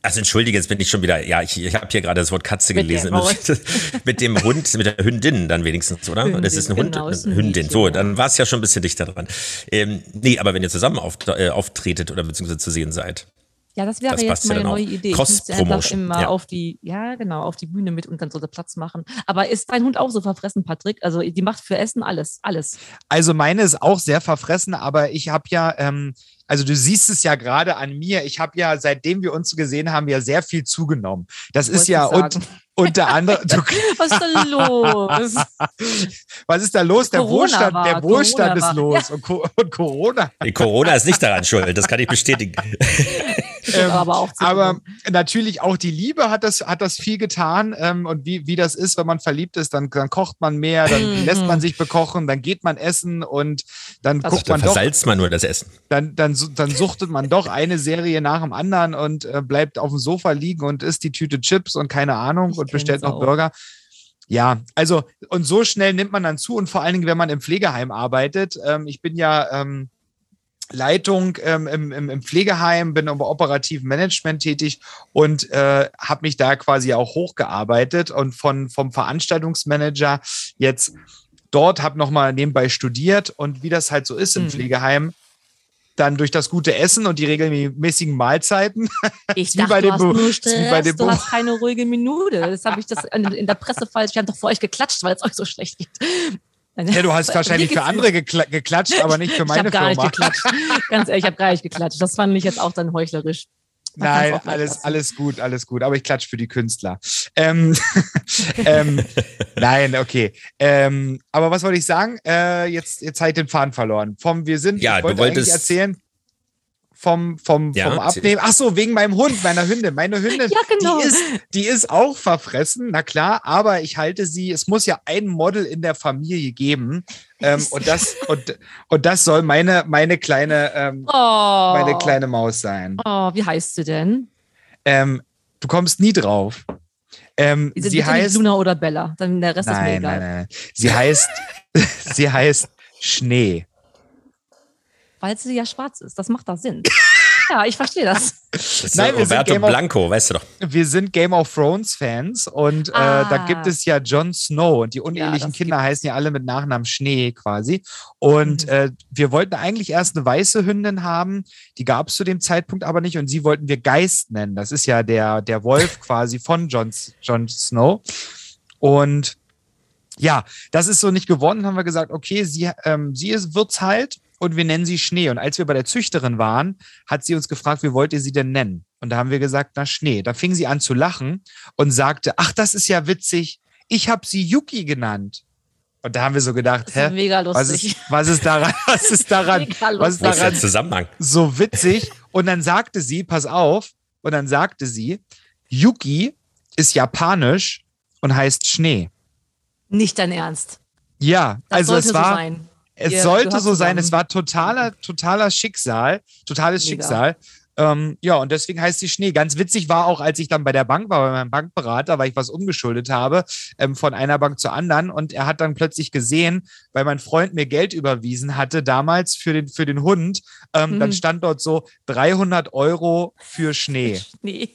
also entschuldige, jetzt bin ich schon wieder, ja, ich, ich habe hier gerade das Wort Katze Mit gelesen. Maus. mit dem Hund, mit der Hündin dann wenigstens, oder? Hündin, das ist ein Hund, genau, ist ein eine Hündin. Mädchen, So, dann war es ja schon ein bisschen dichter dran. Ähm, nee, aber wenn ihr zusammen auf, äh, auftretet oder beziehungsweise zu sehen seid. Ja, das wäre Das jetzt ja meine neue Idee. Ich müsste einfach Cross-Promotion, immer ja. auf die, ja genau, auf die Bühne mit und dann so den Platz machen. Aber ist dein Hund auch so verfressen, Patrick? Also die macht für Essen alles, alles. Also meine ist auch sehr verfressen, aber ich habe ja, ähm, also du siehst es ja gerade an mir, ich habe ja, seitdem wir uns gesehen haben, ja sehr viel zugenommen. Das ist ja ich und, unter anderem, Was ist denn los? was ist da los? Der Corona Wohlstand, war, der Wohlstand Corona ist war. los und, Co und Corona. Die Corona ist nicht daran schuld, das kann ich bestätigen. Hab aber auch Ähm, Aber tun. natürlich auch die Liebe hat das, hat das viel getan. Ähm, und wie, wie das ist, wenn man verliebt ist, dann, dann kocht man mehr, dann Mhm. lässt man sich bekochen, dann geht man essen und dann Das guckt Dann man doch, versalzt man nur das Essen. dann, dann, dann suchtet man doch eine Serie nach dem anderen und äh, bleibt auf dem Sofa liegen und isst die Tüte Chips und keine Ahnung Ich und bestellt noch auch. Burger. Ja, also und so schnell nimmt man dann zu und vor allen Dingen, wenn man im Pflegeheim arbeitet. Ähm, ich bin ja ähm, Leitung ähm, im, im, im Pflegeheim, bin im operativen Management tätig und äh, habe mich da quasi auch hochgearbeitet und von vom Veranstaltungsmanager jetzt dort habe noch mal nebenbei studiert und wie das halt so ist im Mhm. Pflegeheim, dann durch das gute Essen und die regelmäßigen Mahlzeiten. Ich wie bei dachte, dem du hast nur Stress, du hast keine ruhige Minute. Das habe ich das in, in der Presse falsch. Wir haben doch vor euch geklatscht, weil es euch so schlecht geht. Ja, du hast wahrscheinlich für andere gekla geklatscht, aber nicht für Ich meine habe gar Firma. nicht geklatscht. Ganz ehrlich, ich habe gar nicht geklatscht. Das fand ich jetzt auch dann heuchlerisch. Da Nein, alles, lassen. alles gut, alles gut. Aber ich klatsche für die Künstler. Ähm, ähm, nein, okay. Ähm, aber was wollte ich sagen? Äh, jetzt, jetzt habe ich den Faden verloren. Vom Wir sind, Ja, ich du wollte eigentlich wolltest- erzählen. Vom, vom, Ja, vom. Abnehmen. Ach so, wegen meinem Hund, meiner Hündin. Meine Hündin, Ja, genau. die, ist, die ist auch verfressen, na klar, aber ich halte sie, es muss ja ein Model in der Familie geben. Ähm, und, das, und, und das soll meine, meine, kleine, ähm, Oh. meine kleine Maus sein. Oh, wie heißt sie denn? Ähm, du kommst nie drauf. Ähm, sie nicht heißt. Luna oder Bella. Dann der Rest ist mir Nein, egal. nein, nein. Sie heißt. sie heißt Schnee. Weil sie ja schwarz ist. Das macht da Sinn. ja, ich verstehe das. Das ist Nein, wir Roberto of- Blanco, weißt du doch. Wir sind Game of Thrones Fans und äh, Ah. da gibt es ja Jon Snow und die unehelichen das Kinder heißen ja alle mit Nachnamen Schnee quasi. Und Mhm. äh, wir wollten eigentlich erst eine weiße Hündin haben, die gab es zu dem Zeitpunkt aber nicht und sie wollten wir Geist nennen. Das ist ja der, der Wolf quasi von Jon, Jon Snow. Und ja, das ist so nicht geworden, haben wir gesagt, okay, sie, ähm, sie ist, wird's halt und wir nennen sie Schnee. Und als wir bei der Züchterin waren, hat sie uns gefragt, wie wollt ihr sie denn nennen? Und da haben wir gesagt, na Schnee. Da fing sie an zu lachen und sagte, ach, das ist ja witzig. Ich habe sie Yuki genannt. Und da haben wir so gedacht, Das ist hä? mega Was lustig. ist, was ist daran, was ist daran, was ist daran Zusammenhang? so witzig? Und dann sagte sie, pass auf, und dann sagte sie, Yuki ist japanisch und heißt Schnee. Nicht dein Ernst. Ja, Das also es war, so. Es Ihr sollte so sein, es war totaler, totaler Schicksal, totales Mega. Schicksal. Ähm, ja, und deswegen heißt sie Schnee. Ganz witzig war auch, als ich dann bei der Bank war, bei meinem Bankberater, weil ich was umgeschuldet habe, ähm, von einer Bank zur anderen. Und er hat dann plötzlich gesehen, weil mein Freund mir Geld überwiesen hatte, damals für den, für den Hund, ähm, Mhm. dann stand dort so 300 Euro für Schnee. Nee.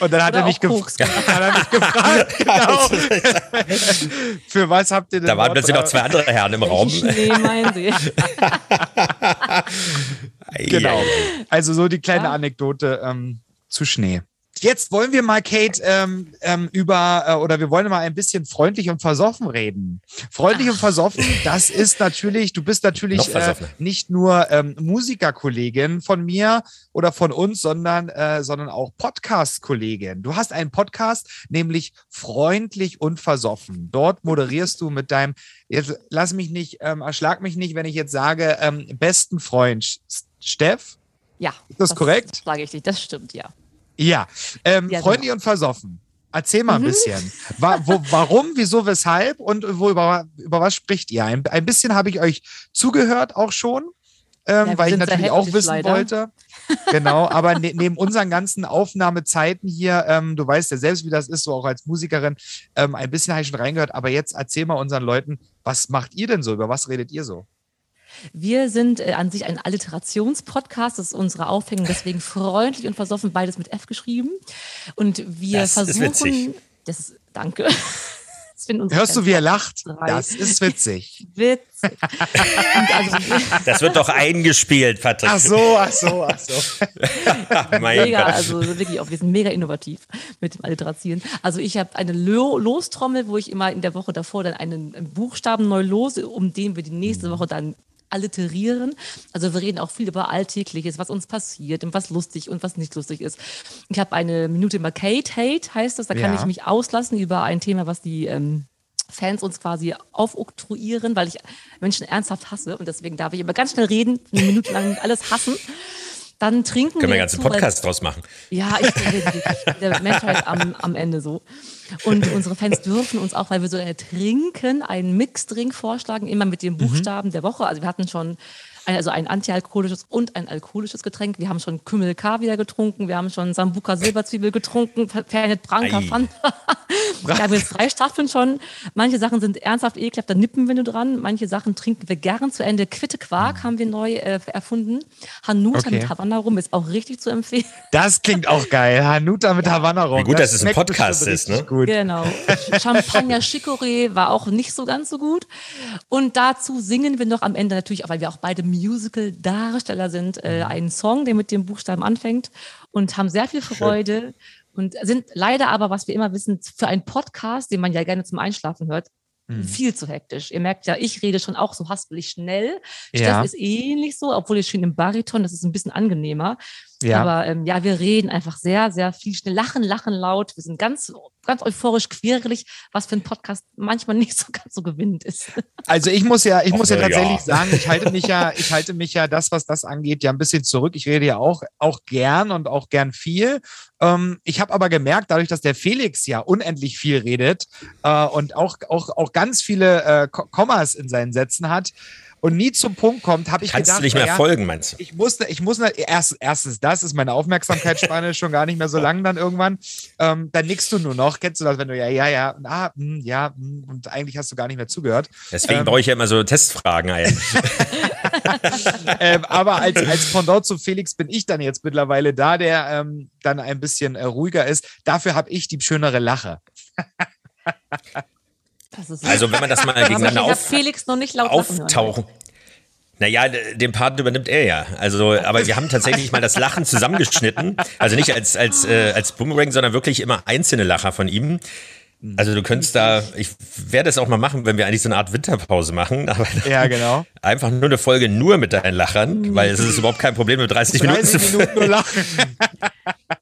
Und dann hat er mich, Koks. hat er mich gefragt, genau, für was habt ihr denn Da waren plötzlich noch drei- zwei andere Herren im Raum. Nee, meinen Sie. Genau. Also so die kleine Ja. Anekdote ähm, zu Schnee. Jetzt wollen wir mal, Kate, ähm, ähm, über, äh, oder wir wollen mal ein bisschen freundlich und versoffen reden. Freundlich und versoffen, das ist natürlich, du bist natürlich äh, nicht nur ähm, Musikerkollegin von mir oder von uns, sondern, äh, sondern auch Podcast-Kollegin. Du hast einen Podcast, nämlich Freundlich und Versoffen. Dort moderierst du mit deinem, jetzt lass mich nicht, ähm, erschlag mich nicht, wenn ich jetzt sage, ähm, besten Freund Steff. Ja. Ist das korrekt? Das sage ich nicht. Das stimmt, ja. Ja, ähm, Ja, freundlich und versoffen. Erzähl mal ein Mhm. bisschen. Wa wo, warum, wieso, weshalb und wo, über, über was spricht ihr? Ein, ein bisschen habe ich euch zugehört auch schon, ähm, Ja, weil ich natürlich auch wissen leider. wollte. Genau, aber ne, neben unseren ganzen Aufnahmezeiten hier, ähm, du weißt ja selbst, wie das ist, so auch als Musikerin, ähm, ein bisschen habe ich schon reingehört, aber jetzt erzähl mal unseren Leuten, was macht ihr denn so? Über was redet ihr so? Wir sind äh, an sich ein Alliterationspodcast. Das ist unsere Aufhängung. Deswegen freundlich und versoffen, beides mit F geschrieben. Und wir Das ist versuchen. witzig. Das ist, danke. Hörst du, wie er lacht? drei. Das ist witzig. Witzig. Also, Das wird doch eingespielt, Patrick. Ach so, ach so, ach so. mega, Gott. also wirklich auch, wir sind mega innovativ mit dem Alliterazieren. Also ich habe eine Lo Lostrommel, wo ich immer in der Woche davor dann einen einen Buchstaben neu lose, um den wir die nächste Woche dann alliterieren. Also wir reden auch viel über Alltägliches, was uns passiert und was lustig und was nicht lustig ist. Ich habe eine Minute immer Kate Hate, heißt das. Da kann Ja. ich mich auslassen über ein Thema, was die ähm, Fans uns quasi aufoktroyieren, weil ich Menschen ernsthaft hasse und deswegen darf ich immer ganz schnell reden, eine Minute lang alles hassen. Dann trinken Können wir wir einen ganzen Podcast draus machen. ja, ich wirklich der Menschheit am, am Ende so. Und unsere Fans dürfen uns auch, weil wir so eine Trinken, einen Mixdrink vorschlagen, immer mit dem Buchstaben der Woche. Also wir hatten schon also ein antialkoholisches und ein alkoholisches Getränk. Wir haben schon Kümmel Kaviar getrunken, wir haben schon Sambuca Silberzwiebel getrunken, Fernet Branca. Fanta. Wir haben jetzt drei Staffeln schon. Manche Sachen sind ernsthaft ekelhaft, da nippen wir nur dran. Manche Sachen trinken wir gern zu Ende. Quitte Quark haben wir neu äh, erfunden. Hanuta Okay. mit Havanna rum ist auch richtig zu empfehlen. Das klingt auch geil. Hanuta mit Havanna rum. Wie gut, dass es ein Podcast ist, ne? Gut. Genau. Champagner Chicorée war auch nicht so ganz so gut. Und dazu singen wir noch am Ende natürlich, auch weil wir auch beide Musical-Darsteller sind, äh, Mhm. einen Song, der mit dem Buchstaben anfängt und haben sehr viel Freude und sind leider aber, was wir immer wissen, für einen Podcast, den man ja gerne zum Einschlafen hört, Mhm. viel zu hektisch. Ihr merkt ja, ich rede schon auch so haspelig schnell. Ja. Steff ist ähnlich so, obwohl ich schon im Bariton, das ist ein bisschen angenehmer. Ja. Aber ähm, ja, wir reden einfach sehr, sehr viel schnell, lachen, lachen laut. Wir sind ganz, ganz euphorisch, quirlig, was für ein Podcast manchmal nicht so ganz so gewinnend ist. Also ich muss ja, ich Och, muss ja ja. tatsächlich sagen, ich halte mich ja, ich halte mich ja das, was das angeht, ja ein bisschen zurück. Ich rede ja auch, auch gern und auch gern viel. Ähm, ich habe aber gemerkt, dadurch, dass der Felix ja unendlich viel redet äh, und auch, auch, auch ganz viele äh, Ko- Kommas in seinen Sätzen hat und nie zum Punkt kommt, habe ich Kannst gedacht, du nicht mehr naja, folgen, meinst du? ich musste, ich muss, erst, erstens, das ist meine Aufmerksamkeitsspanne schon gar nicht mehr so lang dann irgendwann. Ähm, dann nickst du nur noch. Kennst du das, wenn du ja, ja, ja, ah, hm, ja, hm, und eigentlich hast du gar nicht mehr zugehört. Deswegen Ähm, baue ich ja immer so Testfragen ein. ähm, aber als, als Pendant zu Felix bin ich dann jetzt mittlerweile da, der ähm, dann ein bisschen äh, ruhiger ist. Dafür habe ich die schönere Lache. Also wenn man das mal gegeneinander auf, Felix noch nicht laut auftauchen. Naja, den Part übernimmt er ja. Also, aber wir haben tatsächlich mal das Lachen zusammengeschnitten. Also nicht als, als, äh, als Boomerang, sondern wirklich immer einzelne Lacher von ihm. Also du könntest da, ich werde es auch mal machen, wenn wir eigentlich so eine Art Winterpause machen, aber Ja, genau. einfach nur eine Folge nur mit deinen Lachern, weil es ist überhaupt kein Problem, mit 30 Minuten zu 30 Minuten nur lachen.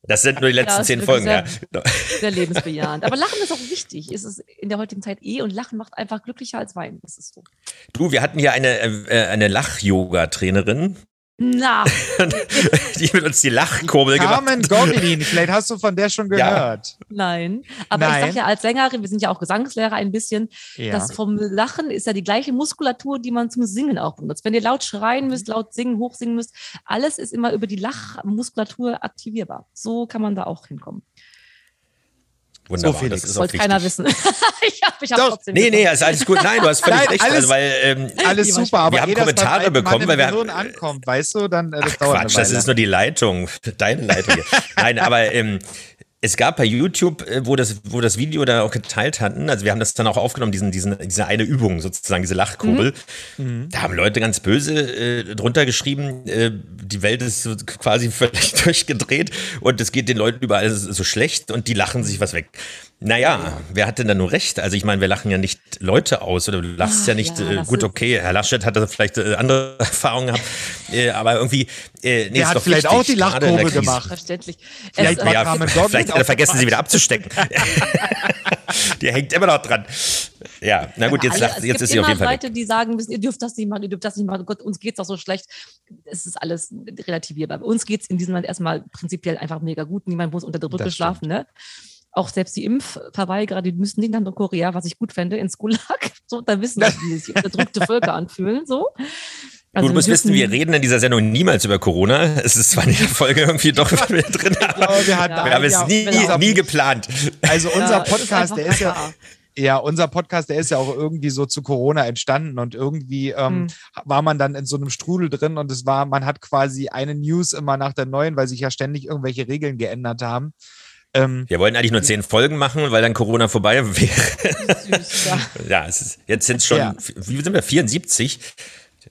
Das sind nur die letzten Ja, zehn Folgen, ja. wirklich Sehr lebensbejahend. Aber Lachen ist auch wichtig. Es ist in der heutigen Zeit eh und Lachen macht einfach glücklicher als Weinen. Das ist so. Du, wir hatten hier eine, äh, eine Lach-Yoga-Trainerin, Na, die mit uns die Lachkurbel gemacht Carmen Goblin, vielleicht hast du von der schon Ja. gehört. nein. Aber ich Nein. sag ja als Sängerin, wir sind ja auch Gesangslehrer ein bisschen, Ja. das vom Lachen ist ja die gleiche Muskulatur, die man zum Singen auch benutzt. Wenn ihr laut schreien müsst, laut singen, hochsingen müsst, alles ist immer über die Lachmuskulatur aktivierbar. So kann man da auch hinkommen. Wunderbar, So, Felix, das ist wollte keiner wissen. ich habe ich hab Doch. trotzdem Nee, nee, ist alles gut. Nein, du hast völlig Nein, recht. alles- also, weil, ähm, Alles super, aber Wir haben Kommentare bekommen, weil wir- Gehirn ankommt, weißt du, dann äh, das Ach, dauert Quatsch, eine das ist nur die Leitung, deine Leitung hier. Nein, aber ähm, es gab bei YouTube, äh, wo das, wo das Video da auch geteilt hatten, also wir haben das dann auch aufgenommen, diesen, diesen, diese eine Übung sozusagen, diese Lachkurbel. Mhm. Da haben Leute ganz böse äh, drunter geschrieben, äh, die Welt ist so quasi völlig durchgedreht und es geht den Leuten überall so schlecht und die lachen sich was weg. Naja, wer hat denn da nur recht? Also ich meine, wir lachen ja nicht Leute aus oder du lachst Ach, ja nicht, ja, äh, gut, okay, Herr Laschet hatte vielleicht äh, andere Erfahrungen gehabt, äh, aber irgendwie, äh, nee, Der ist hat doch vielleicht wichtig, auch die Krise. gemacht. Verständlich. Vielleicht Es, Ja, vielleicht äh, vergessen sie wieder abzustecken. Die hängt immer noch dran. Ja, na gut, jetzt, lacht, es jetzt gibt ist sie auf jeden Fall weg. Leute, die sagen müssen, ihr dürft das nicht machen, ihr dürft das nicht machen. Gott, uns geht's doch so schlecht. Es ist alles relativierbar. Bei uns geht's in diesem Land erstmal prinzipiell einfach mega gut. Niemand muss unter der Brücke schlafen, ne? Auch selbst die Impfverweigerer, die müssen nicht nach Nordkorea, was ich gut fände, ins Gulag. So, da wissen sie, wie sich unterdrückte Völker anfühlen. So. Also du musst wir wissen, wir reden in dieser Sendung niemals über Corona. Es ist zwar in der Folge irgendwie doch mit drin, aber Aber wir, hatten Ja. wir haben es nie, unser- nie geplant. Also unser Ja, ist Podcast, einfach der ist ja, ja, unser Podcast, der ist ja auch irgendwie so zu Corona entstanden und irgendwie ähm, Hm. war man dann in so einem Strudel drin und es war, man hat quasi eine News immer nach der neuen, weil sich ja ständig irgendwelche Regeln geändert haben. Ähm, Wir wollten eigentlich nur zehn Folgen machen, weil dann Corona vorbei wäre. Süß, ja. Ja, es ist, jetzt sind es schon, Ja. wie sind wir? 74?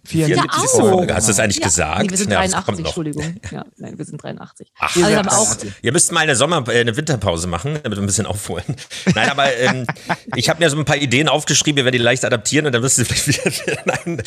74. Ja, auch. Folge. Hast du das eigentlich Ja. gesagt? Nee, wir sind Ja, das 83, kommt noch. Entschuldigung. Ja, nein, wir sind 83. Ach, Wir also aber auch, 83. Ihr müsst mal eine Sommer-, äh, eine Winterpause machen, damit wir ein bisschen aufholen. Nein, aber ähm, ich habe mir so ein paar Ideen aufgeschrieben, wir werden die leicht adaptieren und dann wirst du vielleicht wieder. Nein.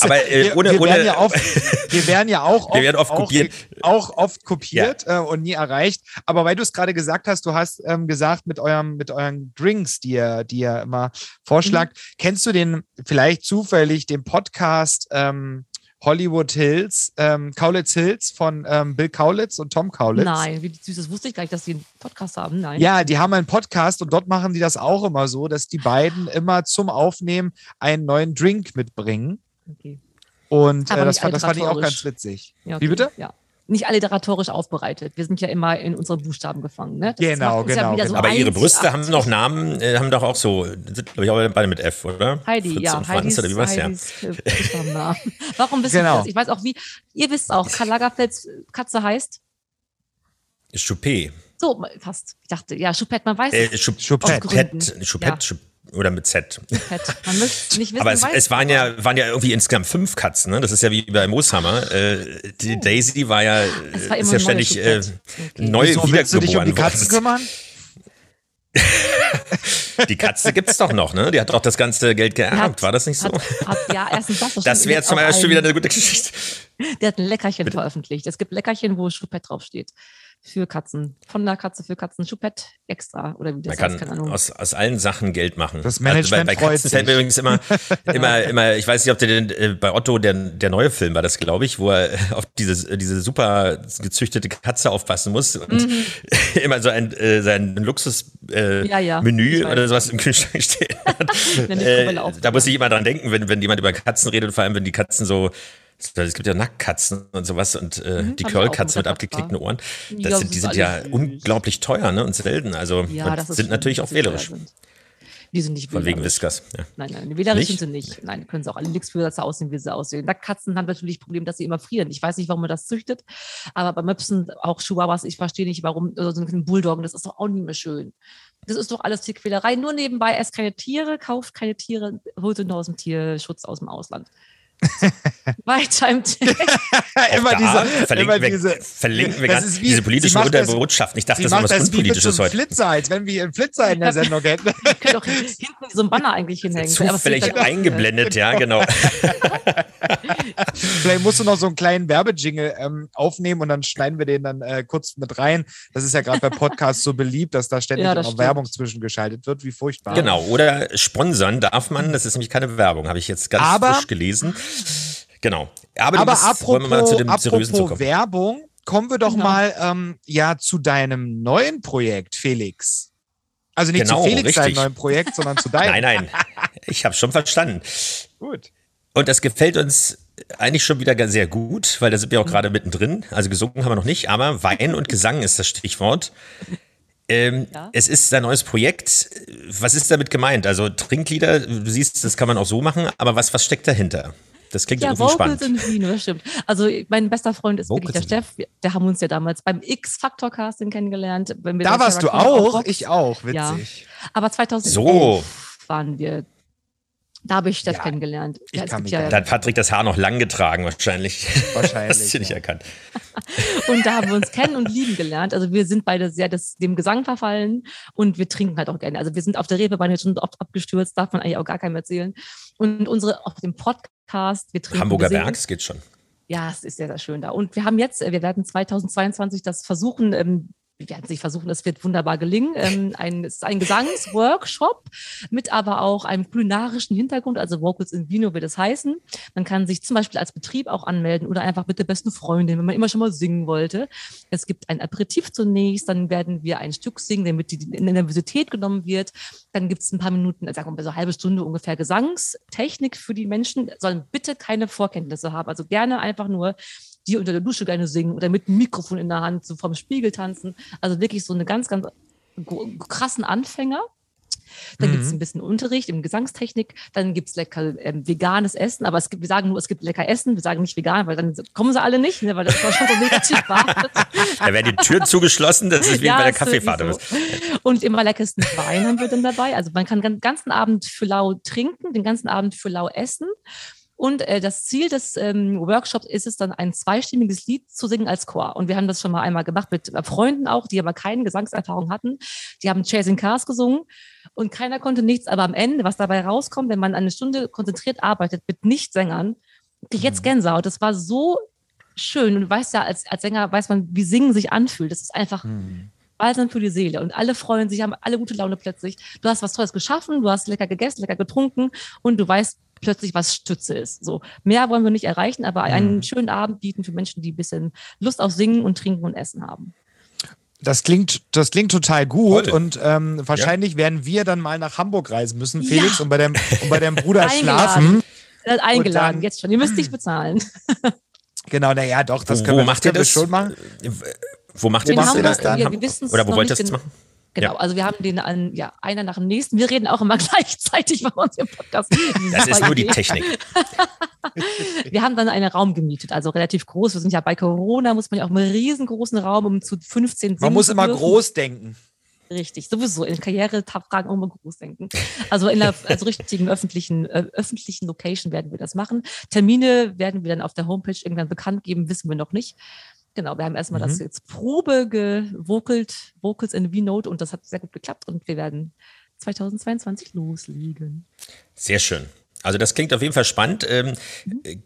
Aber äh, wir, ohne, wir, ohne. werden ja oft, wir werden ja auch Wir werden oft auch, kopiert. Auch oft kopiert äh, und nie erreicht. Aber weil du es gerade gesagt hast, du hast ähm, gesagt, mit eurem, mit euren Drinks, die ihr, die ihr immer vorschlagt, Mhm. kennst du den vielleicht zufällig den Podcast ähm, Hollywood Hills, ähm, Kaulitz Hills von ähm, Bill Kaulitz und Tom Kaulitz? nein, wie süß, das wusste ich gar nicht, dass die einen Podcast haben. Nein. Ja, die haben einen Podcast und dort machen die das auch immer so, dass die beiden immer zum Aufnehmen einen neuen Drink mitbringen. Okay. Und äh, das, fand, das fand ich auch ganz witzig. Ja, Wie bitte? Ja. Nicht alliteratorisch aufbereitet. Wir sind ja immer in unseren Buchstaben gefangen. Ne? Das Genau, macht uns genau, wieder genau. aber ihre Brüste haben noch Namen, äh, haben doch auch so, sind glaube ich auch beide mit F, oder? Heidi, Fritz ja. und Franz Heidis, oder wie ja. Heidis, äh, Buchstabennamen. Warum wissen Genau. wir das? Ich weiß auch, wie, ihr wisst auch, Karl Lagerfelds Katze heißt. Choupet. So, fast. Ich dachte, ja, Choupette, man weiß Äh, Choupette. Choupette, Choupette, Chou- oder mit Z. Choupette. Man möchte nicht wissen, Aber es, es waren ja, waren ja irgendwie insgesamt fünf Katzen, ne? Das ist ja wie bei Mooshammer. Äh, die Daisy war ja, war ist immer ja ständig äh. Okay. neu Wieso willst du dich um die wiedergeboren Katzen worden. kümmern? Die Katze gibt's doch noch, ne? Die hat doch das ganze Geld geerbt, Hat- war das nicht so? Hat, hat, ja, erstens das. das wäre zum Beispiel wieder eine gute Geschichte. Der hat ein Leckerchen veröffentlicht. Es gibt Leckerchen, wo Choupette draufsteht. Für Katzen. Von der Katze für Katzen. Choupette extra. Oder wie das Man heißt, kann Ahnung. aus, aus allen Sachen Geld machen. Das Management also bei, bei Katzen fällt mir sich. übrigens immer, immer, immer, ich weiß nicht, ob der den, äh, bei Otto, der, der neue Film war das, glaube ich, wo er äh, auf diese, diese super gezüchtete Katze aufpassen muss und immer so ein, äh, sein Luxus äh, Mhm. Ja, ja, oder sowas im Kühlschrank die äh, da muss ich immer dran denken, wenn, wenn jemand über Katzen redet, vor allem wenn die Katzen so es gibt ja Nacktkatzen und sowas und äh, Mhm, die Curlkatzen mit abgeknickten Ohren. Das Ja, sind, die sind ja süß. unglaublich teuer ne, und selten. Also Ja, sind schlimm, natürlich auch sie wählerisch. sind. Die sind nicht Von wegen wählerisch. Whiskas. Ja. Nein, nein, wählerisch sind sie nicht. Nein, können sie auch alle nichts für, dass sie aussehen, wie sie aussehen. Nacktkatzen haben natürlich das Problem, dass sie immer frieren. Ich weiß nicht, warum man das züchtet, aber bei Möpsen, auch Chihuahuas, ich verstehe nicht, warum, oder so ein Bulldoggen, das ist doch auch nicht mehr schön. Das ist doch alles Tierquälerei. Nur nebenbei, esst keine Tiere, kauft keine Tiere, holt ihn aus dem Tierschutz aus dem Ausland. Weiter im Text. immer Auch da diese, verlinken, immer wir, diese, verlinken wir ganz wie- diese das- Unterbotschaften. Ich dachte, das ist was Unpolitisches einem heute. Flitzer, als wenn wir einen Flitzer in der Sendung hätten. Ihr könnt doch hinten so ein Banner eigentlich hinhängen. Zufällig eingeblendet, ja, genau. Vielleicht musst du noch so einen kleinen Werbejingle ähm, aufnehmen und dann schneiden wir den dann äh, kurz mit rein. Das ist ja gerade bei Podcasts so beliebt, dass da ständig Ja, das auch. Werbung zwischengeschaltet wird. Wie furchtbar. Genau, oder sponsern darf man, das ist nämlich keine Werbung, habe ich jetzt ganz Aber- frisch gelesen. Genau. Aber, Aber bist, wollen wir mal apropos, zu dem Seriösen apropos. Werbung, kommen wir doch Genau. mal ähm, ja zu deinem neuen Projekt, Felix. Also nicht Genau, zu Felix seinem richtig. neuen Projekt, sondern zu deinem. Nein, nein, ich habe schon verstanden. Gut. Und das gefällt uns eigentlich schon wieder sehr gut, weil da sind wir auch gerade mittendrin. Also gesungen haben wir noch nicht, aber Wein und Gesang ist das Stichwort. Ähm, Ja. Es ist ein neues Projekt. Was ist damit gemeint? Also Trinklieder, du siehst, das kann man auch so machen, aber was, was steckt dahinter? Das klingt Ja, irgendwie Vocals spannend. in Wien, das stimmt. Also mein bester Freund ist wirklich der Vocals Steff. Wir- Der haben uns ja damals beim X-Factor-Casting kennengelernt. Wenn wir Da warst du auch, ich auch, Ja. witzig. Aber 2011 So. waren wir. Da habe ich Steff Ja, kennengelernt. ich es kann mich ja, Da hat Patrick das Haar noch lang getragen, wahrscheinlich. Wahrscheinlich, Hast du nicht ja. erkannt. Und da haben wir uns kennen und lieben gelernt. Also wir sind beide sehr des, dem Gesang verfallen und wir trinken halt auch gerne. Also wir sind auf der Reeperbahn jetzt schon oft abgestürzt, darf man eigentlich auch gar keinem erzählen. Und unsere auf dem Podcast, wir trinken. Hamburger wir singen. Berg, es geht schon. Ja, es ist sehr, sehr schön da. Und wir haben jetzt, wir werden 2022 das versuchen, ähm, wir werden es nicht versuchen, das wird wunderbar gelingen. Ähm, ein, es ist ein Gesangsworkshop mit aber auch einem kulinarischen Hintergrund, also Vocals in Vino wird es heißen. Man kann sich zum Beispiel als Betrieb auch anmelden oder einfach mit der besten Freundin, wenn man immer schon mal singen wollte. Es gibt ein Aperitif zunächst, dann werden wir ein Stück singen, damit die Nervosität genommen wird. Dann gibt es ein paar Minuten, sagen wir mal so eine halbe Stunde ungefähr Gesangstechnik für die Menschen, sollen bitte keine Vorkenntnisse haben. Also gerne einfach nur die unter der Dusche gerne singen oder mit einem Mikrofon in der Hand so vom Spiegel tanzen. Also wirklich so eine ganz, ganz krassen Anfänger. Dann gibt es ein bisschen Unterricht in Gesangstechnik, dann gibt es lecker ähm, veganes Essen, aber es gibt, wir sagen nur, es gibt lecker Essen, wir sagen nicht vegan, weil dann kommen sie alle nicht, ne, weil das war schon so negativ behaftet. Da werden die Türen zugeschlossen, das ist wie bei der Kaffeefahrt. so. Und immer leckersten Wein haben wir dann dabei. Also man kann den ganzen Abend für lau trinken, den ganzen Abend für lau essen. Und äh, das Ziel des ähm, Workshops ist es dann, ein zweistimmiges Lied zu singen als Chor. Und wir haben das schon mal einmal gemacht mit äh, Freunden auch, die aber keine Gesangserfahrung hatten. Die haben Chasing Cars gesungen und keiner konnte nichts. Aber am Ende, was dabei rauskommt, wenn man eine Stunde konzentriert arbeitet mit Nichtsängern, krieg ich jetzt Gänsehaut. Das war so schön. Und du weißt ja, als, als Sänger weiß man, wie Singen sich anfühlt. Das ist einfach Hm. Balsam für die Seele. Und alle freuen sich, haben alle gute Laune plötzlich. Du hast was Tolles geschaffen, du hast lecker gegessen, lecker getrunken und du weißt plötzlich, was Stütze ist. So mehr wollen wir nicht erreichen, aber einen schönen Abend bieten für Menschen, die ein bisschen Lust auf Singen und Trinken und Essen haben. Das klingt, das klingt total gut Toll. und ähm, wahrscheinlich werden wir dann mal nach Hamburg reisen müssen, Felix, Ja. und bei deinem, und bei deinem Bruder Eingeladen. schlafen. Seid eingeladen, dann- jetzt schon. Ihr müsst nicht bezahlen. Genau, naja, doch, das Wo- können wo wir, macht das ihr das? schon machen. Wo macht ihr das? dann? Oder wo wollt ihr das gen- machen? Genau, Ja. also wir haben den an, ja, einer nach dem nächsten. Wir reden auch immer gleichzeitig bei uns im Podcast. Das ist Super nur die. Technik. Wir haben dann einen Raum gemietet, also relativ groß. Wir sind ja bei Corona, muss man ja auch einen riesengroßen Raum um zu 15 Man muss immer dürfen. groß denken. Richtig, sowieso in Karrierefragen auch immer groß denken. Also in der also richtigen öffentlichen, äh, öffentlichen Location werden wir das machen. Termine werden wir dann auf der Homepage irgendwann bekannt geben, wissen wir noch nicht. Genau, wir haben erstmal das jetzt Probe gewokelt, Vocals in V-Note und das hat sehr gut geklappt und wir werden 2022 loslegen. Sehr schön. Also das klingt auf jeden Fall spannend. Ähm,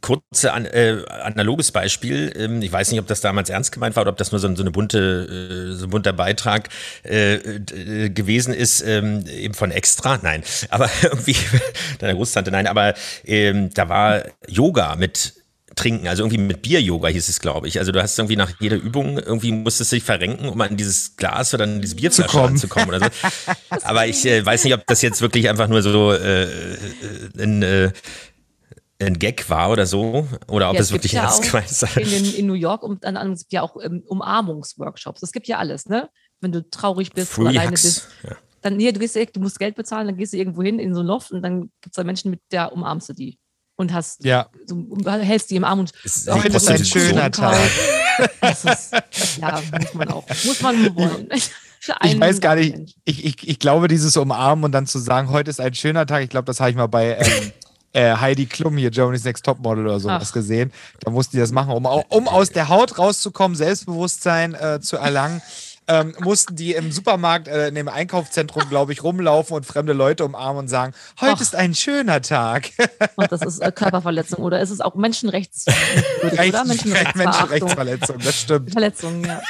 kurze an, äh, analoges Beispiel. Ähm, ich weiß nicht, ob das damals ernst gemeint war oder ob das nur so, ein- so eine bunte, äh, so ein bunter Beitrag äh, äh, gewesen ist, ähm, eben von Extra. Nein, aber irgendwie deiner Großtante. Nein, aber ähm, da war Yoga mit Trinken, also irgendwie mit Bier-Yoga hieß es, glaube ich. Also du hast irgendwie nach jeder Übung irgendwie musstest du dich verrenken, um an dieses Glas oder an diese Bierflasche kommen. ranzukommen oder so. Aber ich äh, weiß nicht, ob das jetzt wirklich einfach nur so äh, äh, ein, äh, ein Gag war oder so, oder ob Ja, es wirklich ja ernst gemeint ist. In, New York und dann es gibt ja auch ähm, Umarmungsworkshops. Es gibt ja alles, ne? Wenn du traurig bist oder Free alleine Hugs. bist. Ja. Dann hier, du, gehst, du musst Geld bezahlen, dann gehst du irgendwo hin in so ein Loft und dann gibt es da Menschen, mit der umarmst du die. Und hast, Ja. so, hältst die im Arm und Ist Ja, die Heute ist ein schöner Tag. Das ist, ja, muss man auch. Muss man wollen. Für Ich weiß gar nicht, ich, ich, ich glaube, dieses Umarmen und dann zu sagen, heute ist ein schöner Tag, ich glaube, das habe ich mal bei ähm, äh, Heidi Klum hier, Germany's Next Topmodel oder sowas Ach. gesehen. Da mussten die das machen, um, um aus der Haut rauszukommen, Selbstbewusstsein äh, zu erlangen. Ähm, mussten die im Supermarkt, äh, in dem Einkaufszentrum, glaube ich, rumlaufen und fremde Leute umarmen und sagen, heute Ach. ist ein schöner Tag. Und das ist äh, Körperverletzung oder ist es auch Menschenrechtswürdig, Recht- oder? Menschenrechtsverachtung. Menschenrechtsverletzung, das stimmt. Verletzung, ja.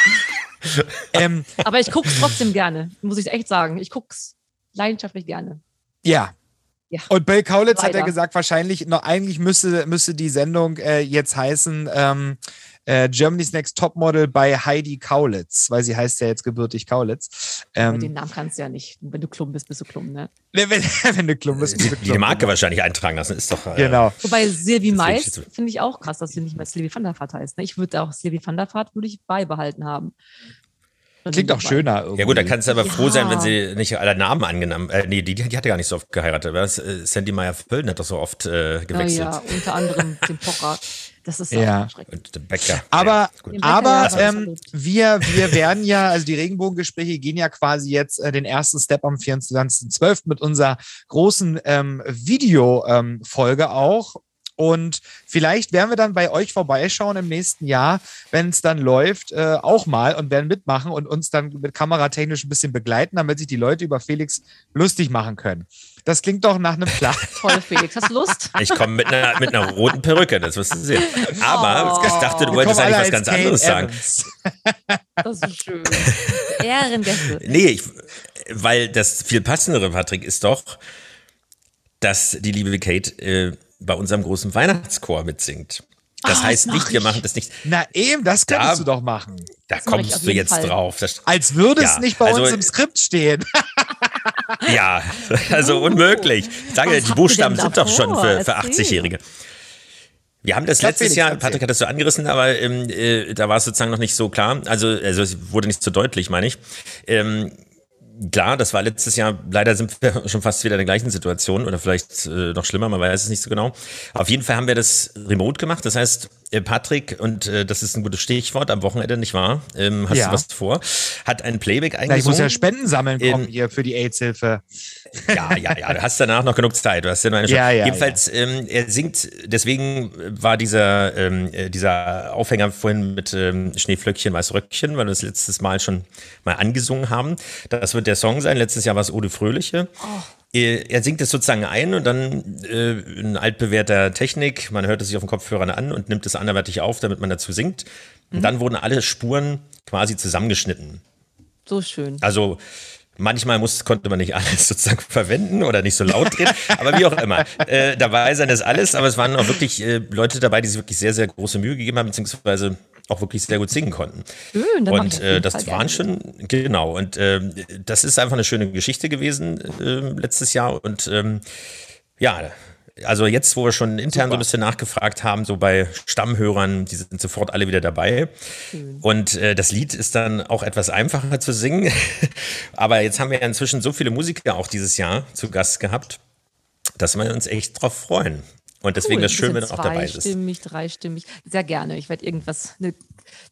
Ähm, Aber ich guck's trotzdem gerne, muss ich echt sagen. Ich guck's leidenschaftlich gerne. ja. Ja. Und Bill Kaulitz hat ja Leider. gesagt, wahrscheinlich, noch, eigentlich müsste, müsste die Sendung äh, jetzt heißen ähm, äh, Germany's Next Topmodel bei Heidi Kaulitz, weil sie heißt ja jetzt gebürtig Kaulitz. Aber Ähm, den Namen kannst du ja nicht. Wenn du Klum bist, bist du Klum, ne? wenn, wenn, wenn du Klum bist, bist du Die, Klum. die Marke wahrscheinlich eintragen lassen, ist doch. Äh, Genau. Wobei Silvi Mais finde ich- finde ich auch krass, dass sie nicht mehr Silvi van der Vaart heißt. Ne? Ich würde auch Silvi van der Vaart würde ich beibehalten haben. Klingt auch schöner irgendwie. Ja gut, da kannst du aber Ja. froh sein, wenn sie nicht alle Namen angenommen. Äh, nee, die, die hatte gar nicht so oft geheiratet. Was? Äh, Sandy Meyer-Völden hat doch so oft äh, gewechselt. Ja, unter anderem den Pocher. Das ist Ja. ja schrecklich. Bäcker. Aber, Ja, gut. Den Bäcker, aber ja, das ähm, wir, wir werden ja, also die Regenbogengespräche gehen ja quasi jetzt äh, den ersten Step am 24.12. mit unserer großen ähm, Video-Folge auch. Und vielleicht werden wir dann bei euch vorbeischauen im nächsten Jahr, wenn es dann läuft, äh, auch mal und werden mitmachen und uns dann mit kameratechnisch ein bisschen begleiten, damit sich die Leute über Felix lustig machen können. Das klingt doch nach einem Plan. Toll, Felix. Hast du Lust? Ich komme mit einer, mit einer roten Perücke, das wirst du sehen. Aber Oh. ich dachte, du wolltest eigentlich was ganz Kate anderes sagen. Evans. Das ist schön. Ehrengäste. Nee, ich, weil das viel passendere, Patrick, ist doch, dass die liebe Kate äh, bei unserem großen Weihnachtschor mitsingt. Das Ah, heißt das nicht, mach wir ich. machen das nicht. Na eben, das könntest Da- du doch machen. Da Das ich kommst du jetzt Fall. drauf. Das, Als würde es Ja, nicht bei also- uns im Skript stehen. ja, also unmöglich. Ich sage, Was die Buchstaben sind doch schon für, für Erzähl. 80-Jährige. Wir haben das Sag, letztes Jahr. Patrick hat das so angerissen, aber ähm, äh, da war es sozusagen noch nicht so klar. Also, also es wurde nicht so deutlich, meine ich. Ähm, klar, das war letztes Jahr, leider sind wir schon fast wieder in der gleichen Situation oder vielleicht äh, noch schlimmer, man weiß es nicht so genau. Auf jeden Fall haben wir das remote gemacht. Das heißt, Patrick, und äh, das ist ein gutes Stichwort, am Wochenende, nicht wahr? Ähm, hast Ja. du was vor? Hat ein Playback Na, ich muss ja eingesungen. Spenden sammeln kommen Ähm, hier für die AIDS-Hilfe. Ja, ja, ja, du hast danach noch genug Zeit. Du hast ja noch eine Show. Ja, ja, Jedenfalls, Ähm, er singt, deswegen war dieser, ähm, äh, dieser Aufhänger vorhin mit ähm, Schneeflöckchen, Weiß Röckchen, weil wir das letztes Mal schon mal angesungen haben. Das wird der Song sein. Letztes Jahr war es Ode Fröhliche. Äh, Er singt es sozusagen ein und dann äh, in altbewährter Technik, man hört es sich auf den Kopfhörern an und nimmt es anderweitig auf, damit man dazu singt. Und dann wurden alle Spuren quasi zusammengeschnitten. So schön. Also manchmal muss, konnte man nicht alles sozusagen verwenden oder nicht so laut drehen, aber wie auch immer. Äh, dabei sein ist alles, aber es waren auch wirklich äh, Leute dabei, die sich wirklich sehr, sehr große Mühe gegeben haben, beziehungsweise auch wirklich sehr gut singen konnten. Schön. Und äh, das waren schon, genau, und ähm, das ist einfach eine schöne Geschichte gewesen ähm, letztes Jahr und ähm, ja, also jetzt, wo wir schon intern so ein bisschen nachgefragt haben, so bei Stammhörern, die sind sofort alle wieder dabei. Und äh, das Lied ist dann auch etwas einfacher zu singen. Aber jetzt haben wir ja inzwischen so viele Musiker auch dieses Jahr zu Gast gehabt, dass wir uns echt drauf freuen. Und deswegen Cool. das schön, wenn du auch dabei bist. Zweistimmig, dreistimmig. Sehr gerne. Ich werde irgendwas, eine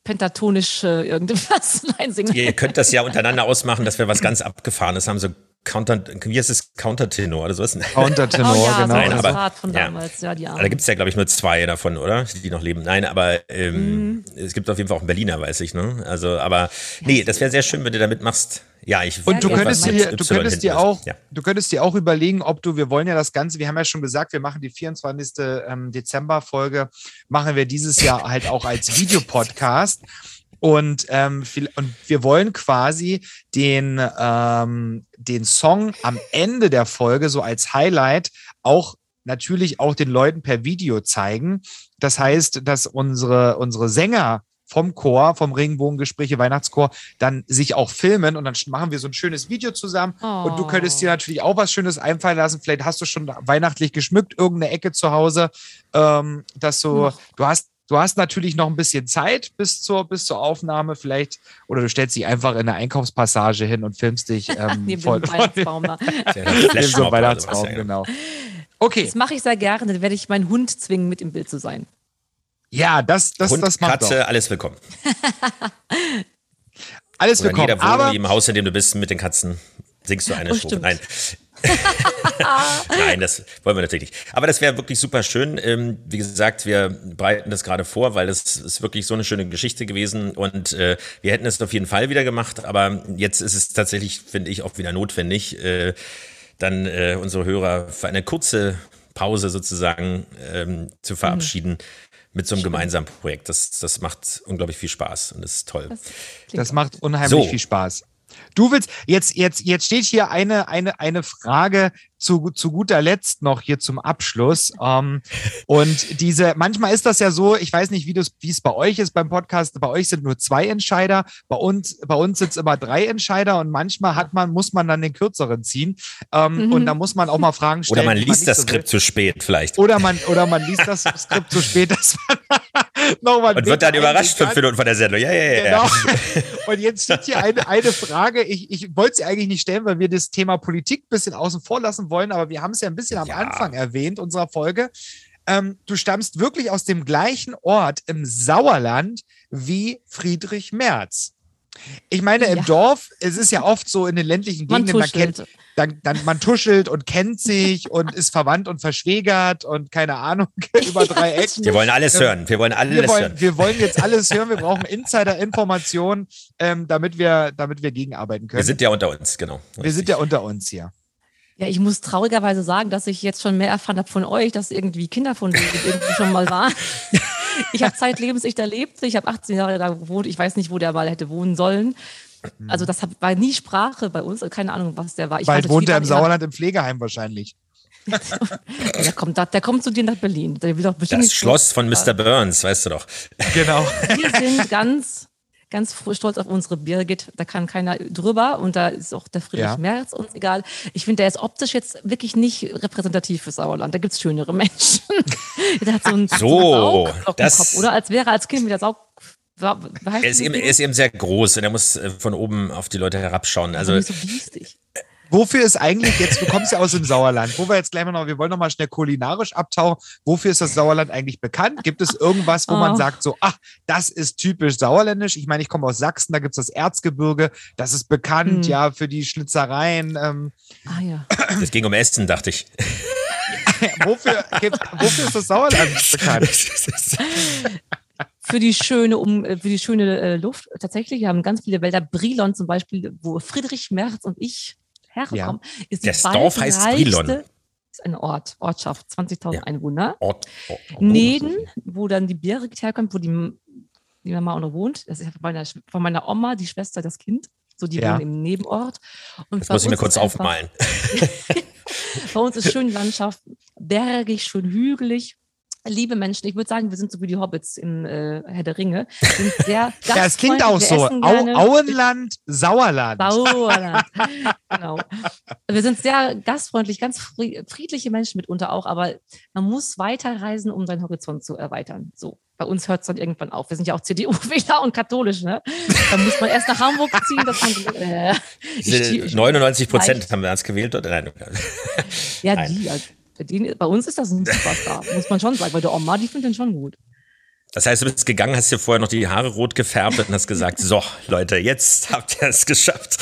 pentatonische irgendwas einsingen. Ihr könnt das ja untereinander ausmachen, dass wir was ganz Abgefahrenes haben, so Counter, wie heißt es, Countertenor oder sowas? Countertenor, oh ja, genau. Nein, aber- Rad von ja. damals. Ja, die Da Armen. gibt es ja, glaube ich, nur zwei davon, oder? Die noch leben. Nein, aber ähm, Mhm. es gibt auf jeden Fall auch einen Berliner, weiß ich, ne? Also, aber nee, das wäre sehr schön, wenn du da mitmachst. Ja, ich Und du könntest, dir, du, könntest dir auch, Ja. du könntest dir auch überlegen, ob du, wir wollen ja das Ganze, wir haben ja schon gesagt, wir machen die 24. Ähm, Dezember-Folge, machen wir dieses Jahr halt auch als Videopodcast. Und, ähm, viel- und wir wollen quasi den, ähm, den Song am Ende der Folge so als Highlight auch natürlich auch den Leuten per Video zeigen. Das heißt, dass unsere, unsere Sänger vom Chor, vom Regenbogengespräche Weihnachtschor, dann sich auch filmen und dann machen wir so ein schönes Video zusammen. Und du könntest dir natürlich auch was Schönes einfallen lassen. Vielleicht hast du schon weihnachtlich geschmückt, irgendeine Ecke zu Hause, ähm, dass du, Noch. du hast, du hast natürlich noch ein bisschen Zeit bis zur, bis zur Aufnahme vielleicht, oder du stellst dich einfach in eine Einkaufspassage hin und filmst dich ähm, Neben voll, dem Weihnachtsbaum da. Neben so ja. genau. Okay, Das mache ich sehr gerne. Dann werde ich meinen Hund zwingen, mit im Bild zu sein. Ja, das, das, Hund, das macht doch. Katze, alles willkommen. Alles Oder in willkommen. jeder Wohnung, Aber in jedem Haus, in dem du bist, mit den Katzen, singst du eine Oh, Strophe. stimmt. Nein. Nein, das wollen wir natürlich nicht. Aber das wäre wirklich super schön. Ähm, wie gesagt, wir bereiten das gerade vor, weil das ist wirklich so eine schöne Geschichte gewesen und äh, wir hätten es auf jeden Fall wieder gemacht. Aber jetzt ist es tatsächlich, finde ich, auch wieder notwendig, äh, dann äh, unsere Hörer für eine kurze Pause sozusagen ähm, zu verabschieden. Mhm mit so einem gemeinsamen Projekt. Das, das macht unglaublich viel Spaß und das ist toll. Das, das macht unheimlich So. viel Spaß. Du willst, jetzt, jetzt, jetzt steht hier eine, eine, eine Frage zu, zu guter Letzt noch hier zum Abschluss. Ähm, und diese, manchmal ist das ja so, ich weiß nicht, wie das, wie es bei euch ist beim Podcast. Bei euch sind nur zwei Entscheider, bei uns, bei uns sind es immer drei Entscheider und manchmal hat man, muss man dann den kürzeren ziehen. Ähm, Mhm. Und da muss man auch mal Fragen stellen. Oder man liest nicht das so will. Skript zu spät vielleicht. Oder man, oder man liest das Skript zu spät, dass man nochmal Und wird dann überrascht fünf Minuten von der Sendung. Ja, ja, ja. Genau. ja. Und jetzt steht hier eine, eine Frage. Ich, ich wollte sie eigentlich nicht stellen, weil wir das Thema Politik ein bisschen außen vor lassen wollen, aber wir haben es ja ein bisschen am Ja. Anfang erwähnt unserer Folge. Ähm, du stammst wirklich aus dem gleichen Ort im Sauerland wie Friedrich Merz. Ich meine, im Ja. Dorf, es ist ja oft so in den ländlichen Man Gegenden, man kennt, tuschelt. dann, dann man tuschelt und kennt sich und ist verwandt und verschwägert und keine Ahnung, über drei Ecken. Wir wollen alles hören. Wir wollen alles Wir wollen, hören. wir wollen jetzt alles hören. Wir brauchen Insider-Informationen, ähm, damit, wir, damit wir gegenarbeiten können. Wir sind ja unter uns, genau. wir sind ja unter uns hier. Ja, ich muss traurigerweise sagen, dass ich jetzt schon mehr erfahren habe von euch, dass irgendwie Kinder von denen irgendwie schon mal waren. Ich habe zeitlebens nicht erlebt. Ich habe 18 Jahre da gewohnt. Ich weiß nicht, wo der mal hätte wohnen sollen. Also das war nie Sprache bei uns. Keine Ahnung, was der war. Ich Bald wohnt er im Sauerland im Pflegeheim wahrscheinlich. Der kommt, da, der kommt zu dir nach Berlin. Der will doch bestimmt Das Schloss von Mr. Burns, weißt du doch. Genau. Wir sind ganz, ganz stolz auf unsere Birgit. Da kann keiner drüber. Und da ist auch der Friedrich Ja. Merz uns egal. Ich finde, der ist optisch jetzt wirklich nicht repräsentativ für Sauerland. Da gibt es schönere Menschen. der hat so einen, So, einen Sauglockenkopf, das- oder? Als wäre er als Kind mit der Saug... Er ist, eben, er ist eben sehr groß und er muss äh, von oben auf die Leute herabschauen. Also so biestig. Wofür ist eigentlich jetzt, du kommst ja aus dem Sauerland, wo wir jetzt gleich mal noch, wir wollen noch mal schnell kulinarisch abtauchen. Wofür ist das Sauerland eigentlich bekannt? Gibt es irgendwas, wo man Oh. sagt so, ach, das ist typisch sauerländisch? Ich meine, ich komme aus Sachsen, da gibt es das Erzgebirge, das ist bekannt, Hm. ja, für die Schnitzereien. Ähm, Ah ja. es ging um Essen, dachte ich. wofür, wofür ist das Sauerland bekannt? Für die schöne, um, für die schöne äh, Luft. Tatsächlich, wir haben ganz viele Wälder. Brilon zum Beispiel, wo Friedrich Merz und ich herkommen, ist die Das Dorf heißt Brilon. Ist ein Ort, Ortschaft, 20.000 Ja. Einwohner. Ort, Ort, Ort. Neden, wo dann die Birgit herkommt, wo die, die Mama auch noch wohnt. Das ist ja von meiner, von meiner Oma, die Schwester, das Kind. So, die Ja. wohnen im Nebenort. Und Das muss ich mir kurz ist einfach- aufmalen. Bei uns ist schön Landschaft, bergig, schön hügelig. Liebe Menschen, ich würde sagen, wir sind so wie die Hobbits im äh, Herr der Ringe. Sind sehr Ja, es klingt auch so. Au. Auenland, Sauerland. Sauerland. genau. Wir sind sehr gastfreundlich, ganz fri- friedliche Menschen mitunter auch, aber man muss weiterreisen, um seinen Horizont zu erweitern. So. Bei uns hört es dann irgendwann auf. Wir sind ja auch CDU-Wähler und katholisch, ne? Da muss man erst nach Hamburg ziehen, dass man. Äh, ich- ich- 99 Prozent haben wir uns gewählt. Oder? Nein. ja, Nein. die, also, die, bei uns ist das ein Superstar, muss man schon sagen, weil der Oma, die findet den schon gut. Das heißt, du bist gegangen, hast dir vorher noch die Haare rot gefärbt und hast gesagt, so, Leute, jetzt habt ihr es geschafft.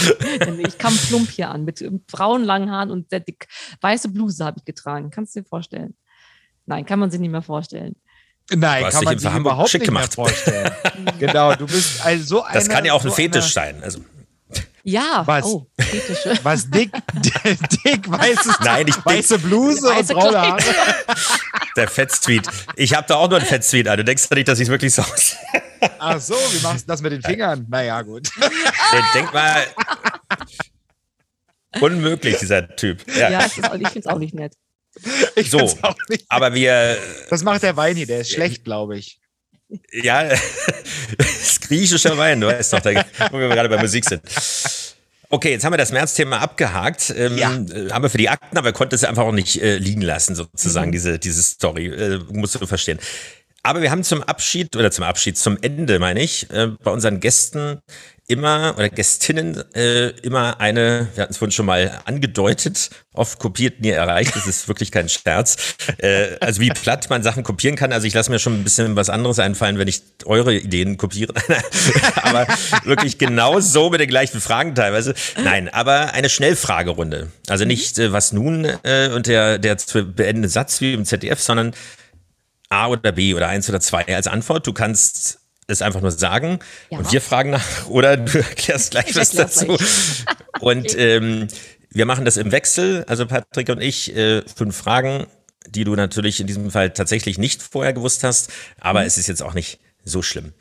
Ich kam plump hier an mit braunen langen Haaren und sehr dick. Weiße Bluse habe ich getragen. Kannst du dir vorstellen? Nein, kann man sich nicht mehr vorstellen. Nein, kann man sich Hamburg überhaupt nicht mehr gemacht. vorstellen. genau, du bist also so eine. Das kann ja auch ein so Fetisch eine, sein. Also, Ja, Was? oh. Was dick, dick weißes, Nein, nicht dick. weiße Bluse Weiße und braune Haare. Der Fettsuite. Ich habe da auch nur ein Fettsuite an. Du denkst doch nicht, dass ich wirklich so aussehe. Ach so, wie machst du das mit den Fingern? Naja, gut. Denk mal. Unmöglich, dieser Typ. Ja. Ja, es ich finde es auch nicht nett. Ich So. find's auch nicht. Aber wir, Das macht der Wein hier, der ist schlecht, glaube ich. Ja, das ist griechischer Wein, du weißt doch, da, wo wir gerade bei Musik sind. Okay, jetzt haben wir das März-Thema abgehakt. Ähm, Ja. äh, Haben wir für die Akten, aber konnte es einfach auch nicht äh, liegen lassen, Mhm. sozusagen, diese, diese Story. Äh, musst du verstehen. Aber wir haben zum Abschied, oder zum Abschied, zum Ende, meine ich, äh, bei unseren Gästen immer oder Gästinnen äh, immer eine, wir hatten es vorhin schon mal angedeutet, oft kopiert, nie erreicht. Das ist wirklich kein Scherz. Äh, also wie platt man Sachen kopieren kann. Also ich lasse mir schon ein bisschen was anderes einfallen, wenn ich eure Ideen kopiere. aber wirklich genau so mit den gleichen Fragen teilweise. Nein, aber eine Schnellfragerunde. Also nicht äh, was nun äh, und der, der zu beendende Satz wie im ZDF, sondern A oder B oder eins oder zwei als Antwort. Du kannst es einfach nur sagen Ja. und wir fragen nach oder du erklärst gleich Ich was dazu. Und ähm, wir machen das im Wechsel, also Patrick und ich, äh, fünf Fragen, die du natürlich in diesem Fall tatsächlich nicht vorher gewusst hast, aber Mhm. es ist jetzt auch nicht so schlimm.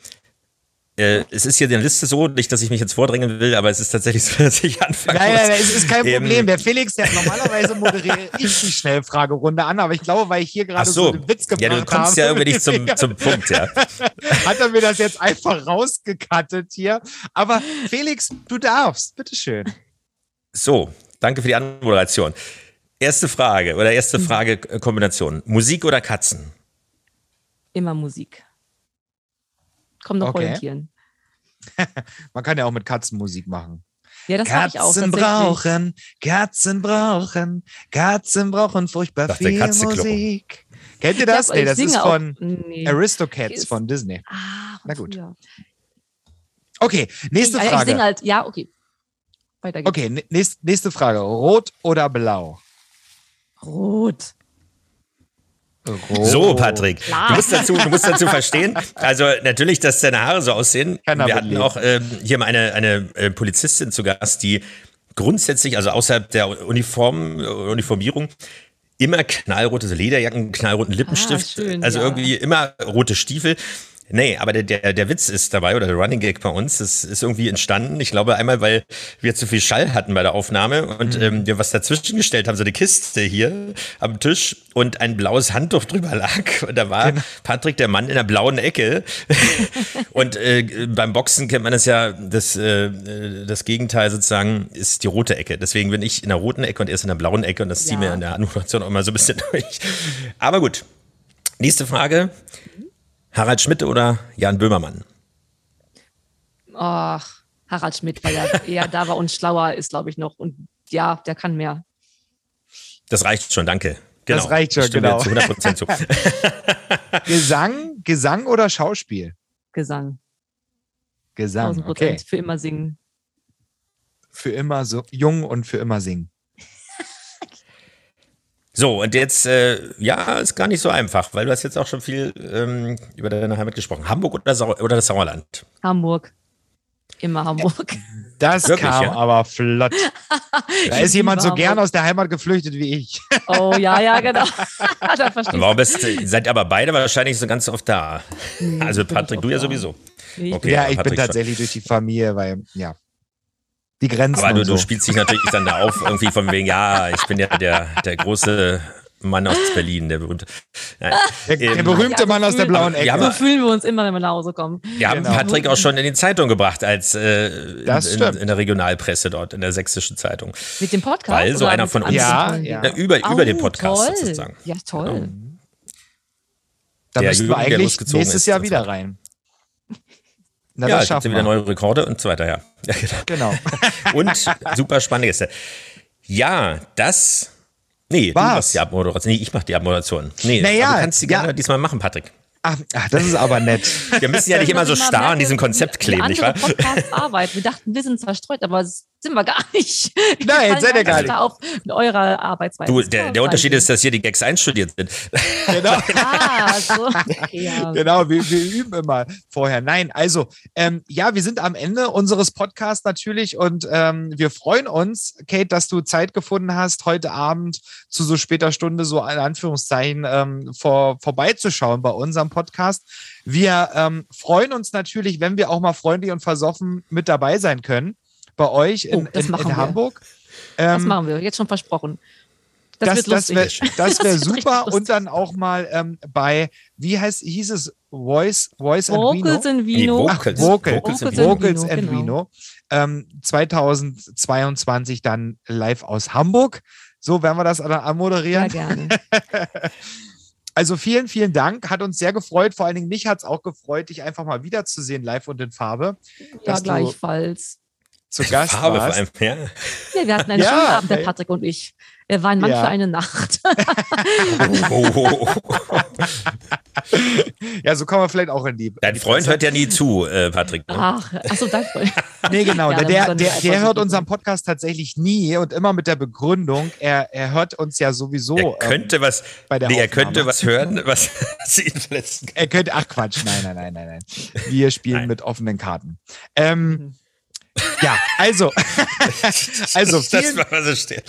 Äh, es ist hier in der Liste so, nicht, dass ich mich jetzt vordrängen will, aber es ist tatsächlich so, dass ich anfangen Nein, muss. nein, nein, es ist kein Ähm, Problem. Der Felix, der normalerweise moderiere ich die Schnellfragerunde an, aber ich glaube, weil ich hier gerade so so, einen Witz gebracht ja, habe. du kommst ja irgendwie nicht zum, zum Punkt, ja. Hat er mir das jetzt einfach rausgekattet hier. Aber Felix, du darfst. Bitteschön. So, danke für die Anmoderation. Erste Frage oder erste Frage äh, Kombination. Musik oder Katzen? Immer Musik. Komm noch Okay. orientieren. Man kann ja auch mit Katzen Musik machen. Ja, das mache ich auch Katzen brauchen, Katzen brauchen, Katzen brauchen furchtbar Dachte, viel. Musik. Kennt ihr Ja, das? aber nee, ich das ist auch- von Nee. Aristocats Ist- von Disney. Ah, Na gut. früher. Okay, nächste ich, Ich Frage. singe halt, ja, okay. Weiter geht's. Okay, nächste, nächste Frage. Rot oder blau? Rot. So, Patrick, Klar. du musst, dazu, du musst dazu verstehen, also natürlich, dass deine Haare so aussehen. Kann Wir hatten leben. auch ähm, hier mal eine, eine äh, Polizistin zu Gast, die grundsätzlich, also außerhalb der Uniform, Uniformierung, immer knallrote Lederjacken, knallroten Lippenstift, schön, also ja. irgendwie immer rote Stiefel. Nee, aber der, der, der Witz ist dabei, oder der Running Gag bei uns, das ist irgendwie entstanden. Ich glaube einmal, weil wir zu viel Schall hatten bei der Aufnahme und ähm, wir was dazwischen gestellt haben, so eine Kiste hier am Tisch und ein blaues Handtuch drüber lag. Und da war Patrick der Mann in der blauen Ecke. und äh, beim Boxen kennt man das ja, das, äh, das Gegenteil sozusagen ist die rote Ecke. Deswegen bin ich in der roten Ecke und er ist in der blauen Ecke und das ziehen Ja. wir in der Anmoderation auch immer so ein bisschen durch. Aber gut. Nächste Frage. Harald Schmidt oder Jan Böhmermann? Ach, Harald Schmidt war ja eher da war und schlauer ist, glaube ich, noch. Und ja, der kann mehr. Das reicht schon, danke. Genau. Das reicht schon, Ich genau. Zu 100% zu. Gesang, Gesang oder Schauspiel? Gesang. Gesang, 1000 okay. Für immer singen. Für immer so jung und für immer singen. So, und jetzt, äh, ja, ist gar nicht so einfach, weil du hast jetzt auch schon viel ähm, über deine Heimat gesprochen. Hamburg oder, Sau oder das Sauerland? Hamburg. Immer Hamburg. Das Wirklich, kam ja? aber flott. Da ist jemand so gern aus der Heimat geflüchtet wie ich. Oh ja, ja, genau. da. Warum bist, du- seid ihr aber beide wahrscheinlich so ganz oft da? Also bin Patrick, du ja da. sowieso. Okay, ja, ich bin Patrick schon. tatsächlich durch die Familie, weil, ja. Die Grenzen Aber du, und so. du spielst dich natürlich dann da auf, irgendwie von wegen, ja, ich bin ja der, der große Mann aus Berlin, der berühmte. Nein. der, der ähm, berühmte Ja, Mann aus der blauen Ecke. aber- So fühlen wir uns immer, wenn wir nach Hause kommen. Wir haben Genau. Patrick auch schon in die Zeitung gebracht, als äh, Das in, in, in der Regionalpresse dort, in der sächsischen Zeitung. Mit dem Podcast? Weil so einer von uns- Ja, ja. Ja, über, über den Oh, Podcast toll. sozusagen. Ja, toll. da der müssen wir eigentlich nächstes ist Jahr wieder rein. Na, ja, das es schaffen ja wieder wir. neue Rekorde und so weiter, ja. ja genau. Genau. Und super spannende Gäste. Ja, das. Nee, Was? du machst die Abmoderation. Nee, ich mach die Abmoderation. Nee, Naja, aber du kannst die ja. gerne diesmal machen, Patrick. Ach, ach, das ist aber nett. Wir müssen ja nicht immer so starr an diesem Konzept kleben, nicht wahr? Podcasts arbeiten. Wir dachten, wir sind zerstreut, aber das sind wir gar nicht. Nein, fallen seid ihr gar nicht. auf eure Arbeitsweise. Du, der, der Unterschied ist, dass hier die Gags einstudiert sind. genau. Ah, so. Ja. Genau, wir, wir üben immer vorher. Nein, also, ähm, ja, wir sind am Ende unseres Podcasts natürlich und ähm, wir freuen uns, Kate, dass du Zeit gefunden hast, heute Abend zu so später Stunde so in Anführungszeichen ähm, vor, vorbeizuschauen bei unserem Podcast. Wir ähm, freuen uns natürlich, wenn wir auch mal freundlich und versoffen mit dabei sein können bei euch in, Oh, das in, machen in. Hamburg. Das Ähm, machen wir, jetzt schon versprochen. Das, das, wird das lustig. wäre das wär Das super. Und dann auch mal ähm, bei, wie heißt, hieß es Voice, Voice and Vino? Vocals in Nee, Vino. Vocals. Vocal, Vocals Vocals Vino. Vocals Vino, and genau. Vino. Ähm, 2022 dann live aus Hamburg. So werden wir das dann Ja, anmoderieren. gerne. Also vielen, vielen Dank. Hat uns sehr gefreut. Vor allen Dingen mich hat es auch gefreut, dich einfach mal wiederzusehen, live und in Farbe. Ja, gleichfalls. Zu Gast Farbe vor warst. allem, ja. Ja, wir hatten einen Ja, schönen Abend, der. Patrick und ich. Er war ein Mann Ja. für eine Nacht. Oh, oh, oh. Ja, so kommen wir vielleicht auch in die. Dein die Freund Presse. hört ja nie zu, äh, Patrick. Ne? Ach, achso, danke. Nee, genau. Ja, der, der, der, hört unseren. Podcast tatsächlich nie und immer mit der Begründung, er, er hört uns ja sowieso. Er könnte was, bei der nee, er könnte was hören, was sie ihn verletzen. Er könnte, ach Quatsch, nein, nein, nein, nein, nein. Wir spielen Nein. mit offenen Karten. Ähm, ja, also, also das vielen, war so still.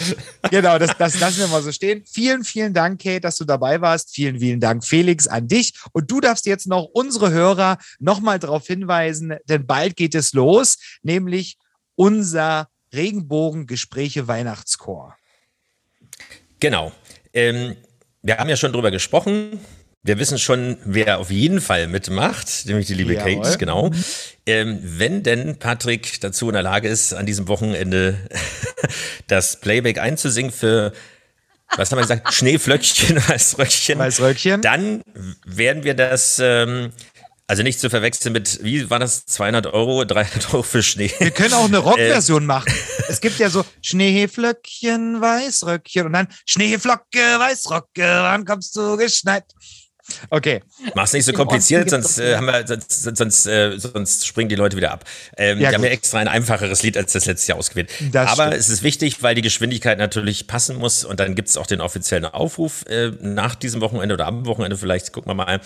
genau, das, das lassen wir mal so stehen. Vielen, vielen Dank, Kate, dass du dabei warst. Vielen, vielen Dank, Felix, an dich. Und du darfst jetzt noch unsere Hörer nochmal darauf hinweisen, denn bald geht es los, nämlich unser Regenbogengespräche Weihnachtschor. Genau. Ähm, wir haben ja schon drüber gesprochen. Wir wissen schon, wer auf jeden Fall mitmacht, nämlich die liebe Jawohl. Kate, genau. Ähm, wenn denn Patrick dazu in der Lage ist, an diesem Wochenende das Playback einzusingen für, was haben wir gesagt, Schneeflöckchen, Weißröckchen, Weißröckchen. dann werden wir das, ähm, also nicht zu verwechseln mit, wie war das, 200 Euro, 300 Euro für Schnee. Wir können auch eine Rockversion machen. Es gibt ja so Schneeflöckchen, Weißröckchen und dann Schneeflocke, Weißrocke, wann kommst du geschneit? Okay, Mach's nicht so kompliziert, sonst, äh, haben wir, sonst, sonst, äh, sonst springen die Leute wieder ab. Ähm, Ja, wir haben gut. ja extra ein einfacheres Lied als das letzte Jahr ausgewählt. Das Aber stimmt. es ist wichtig, weil die Geschwindigkeit natürlich passen muss und dann gibt's auch den offiziellen Aufruf äh, nach diesem Wochenende oder am Wochenende vielleicht, gucken wir mal.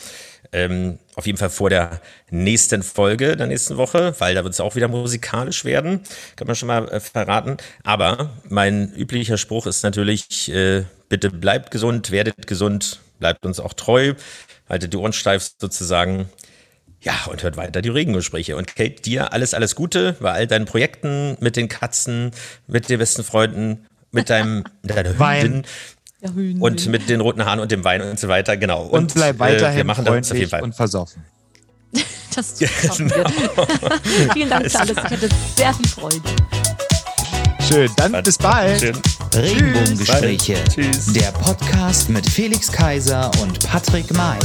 Ähm, auf jeden Fall vor der nächsten Folge der nächsten Woche, weil da wird es auch wieder musikalisch werden, kann man schon mal äh, verraten. Aber mein üblicher Spruch ist natürlich, äh, bitte bleibt gesund, werdet gesund, bleibt uns auch treu, haltet die Ohren steif sozusagen. Ja, und hört weiter die Regengespräche. Und Kate, dir alles, alles Gute bei all deinen Projekten mit den Katzen, mit den besten Freunden, mit deinem deiner Wein. Hündin Ja, und mit den roten Haaren und dem Wein und so weiter. Genau. und, bleib äh, weiterhin wir machen das auf jeden freundlich Fall. und versoffen. das schaffen wir. Vielen Dank für alles. Ich hatte sehr viel Freude. Schön, dann bis bald. Regenbogengespräche. Tschüss. Der Podcast mit Felix Kaiser und Patrick May.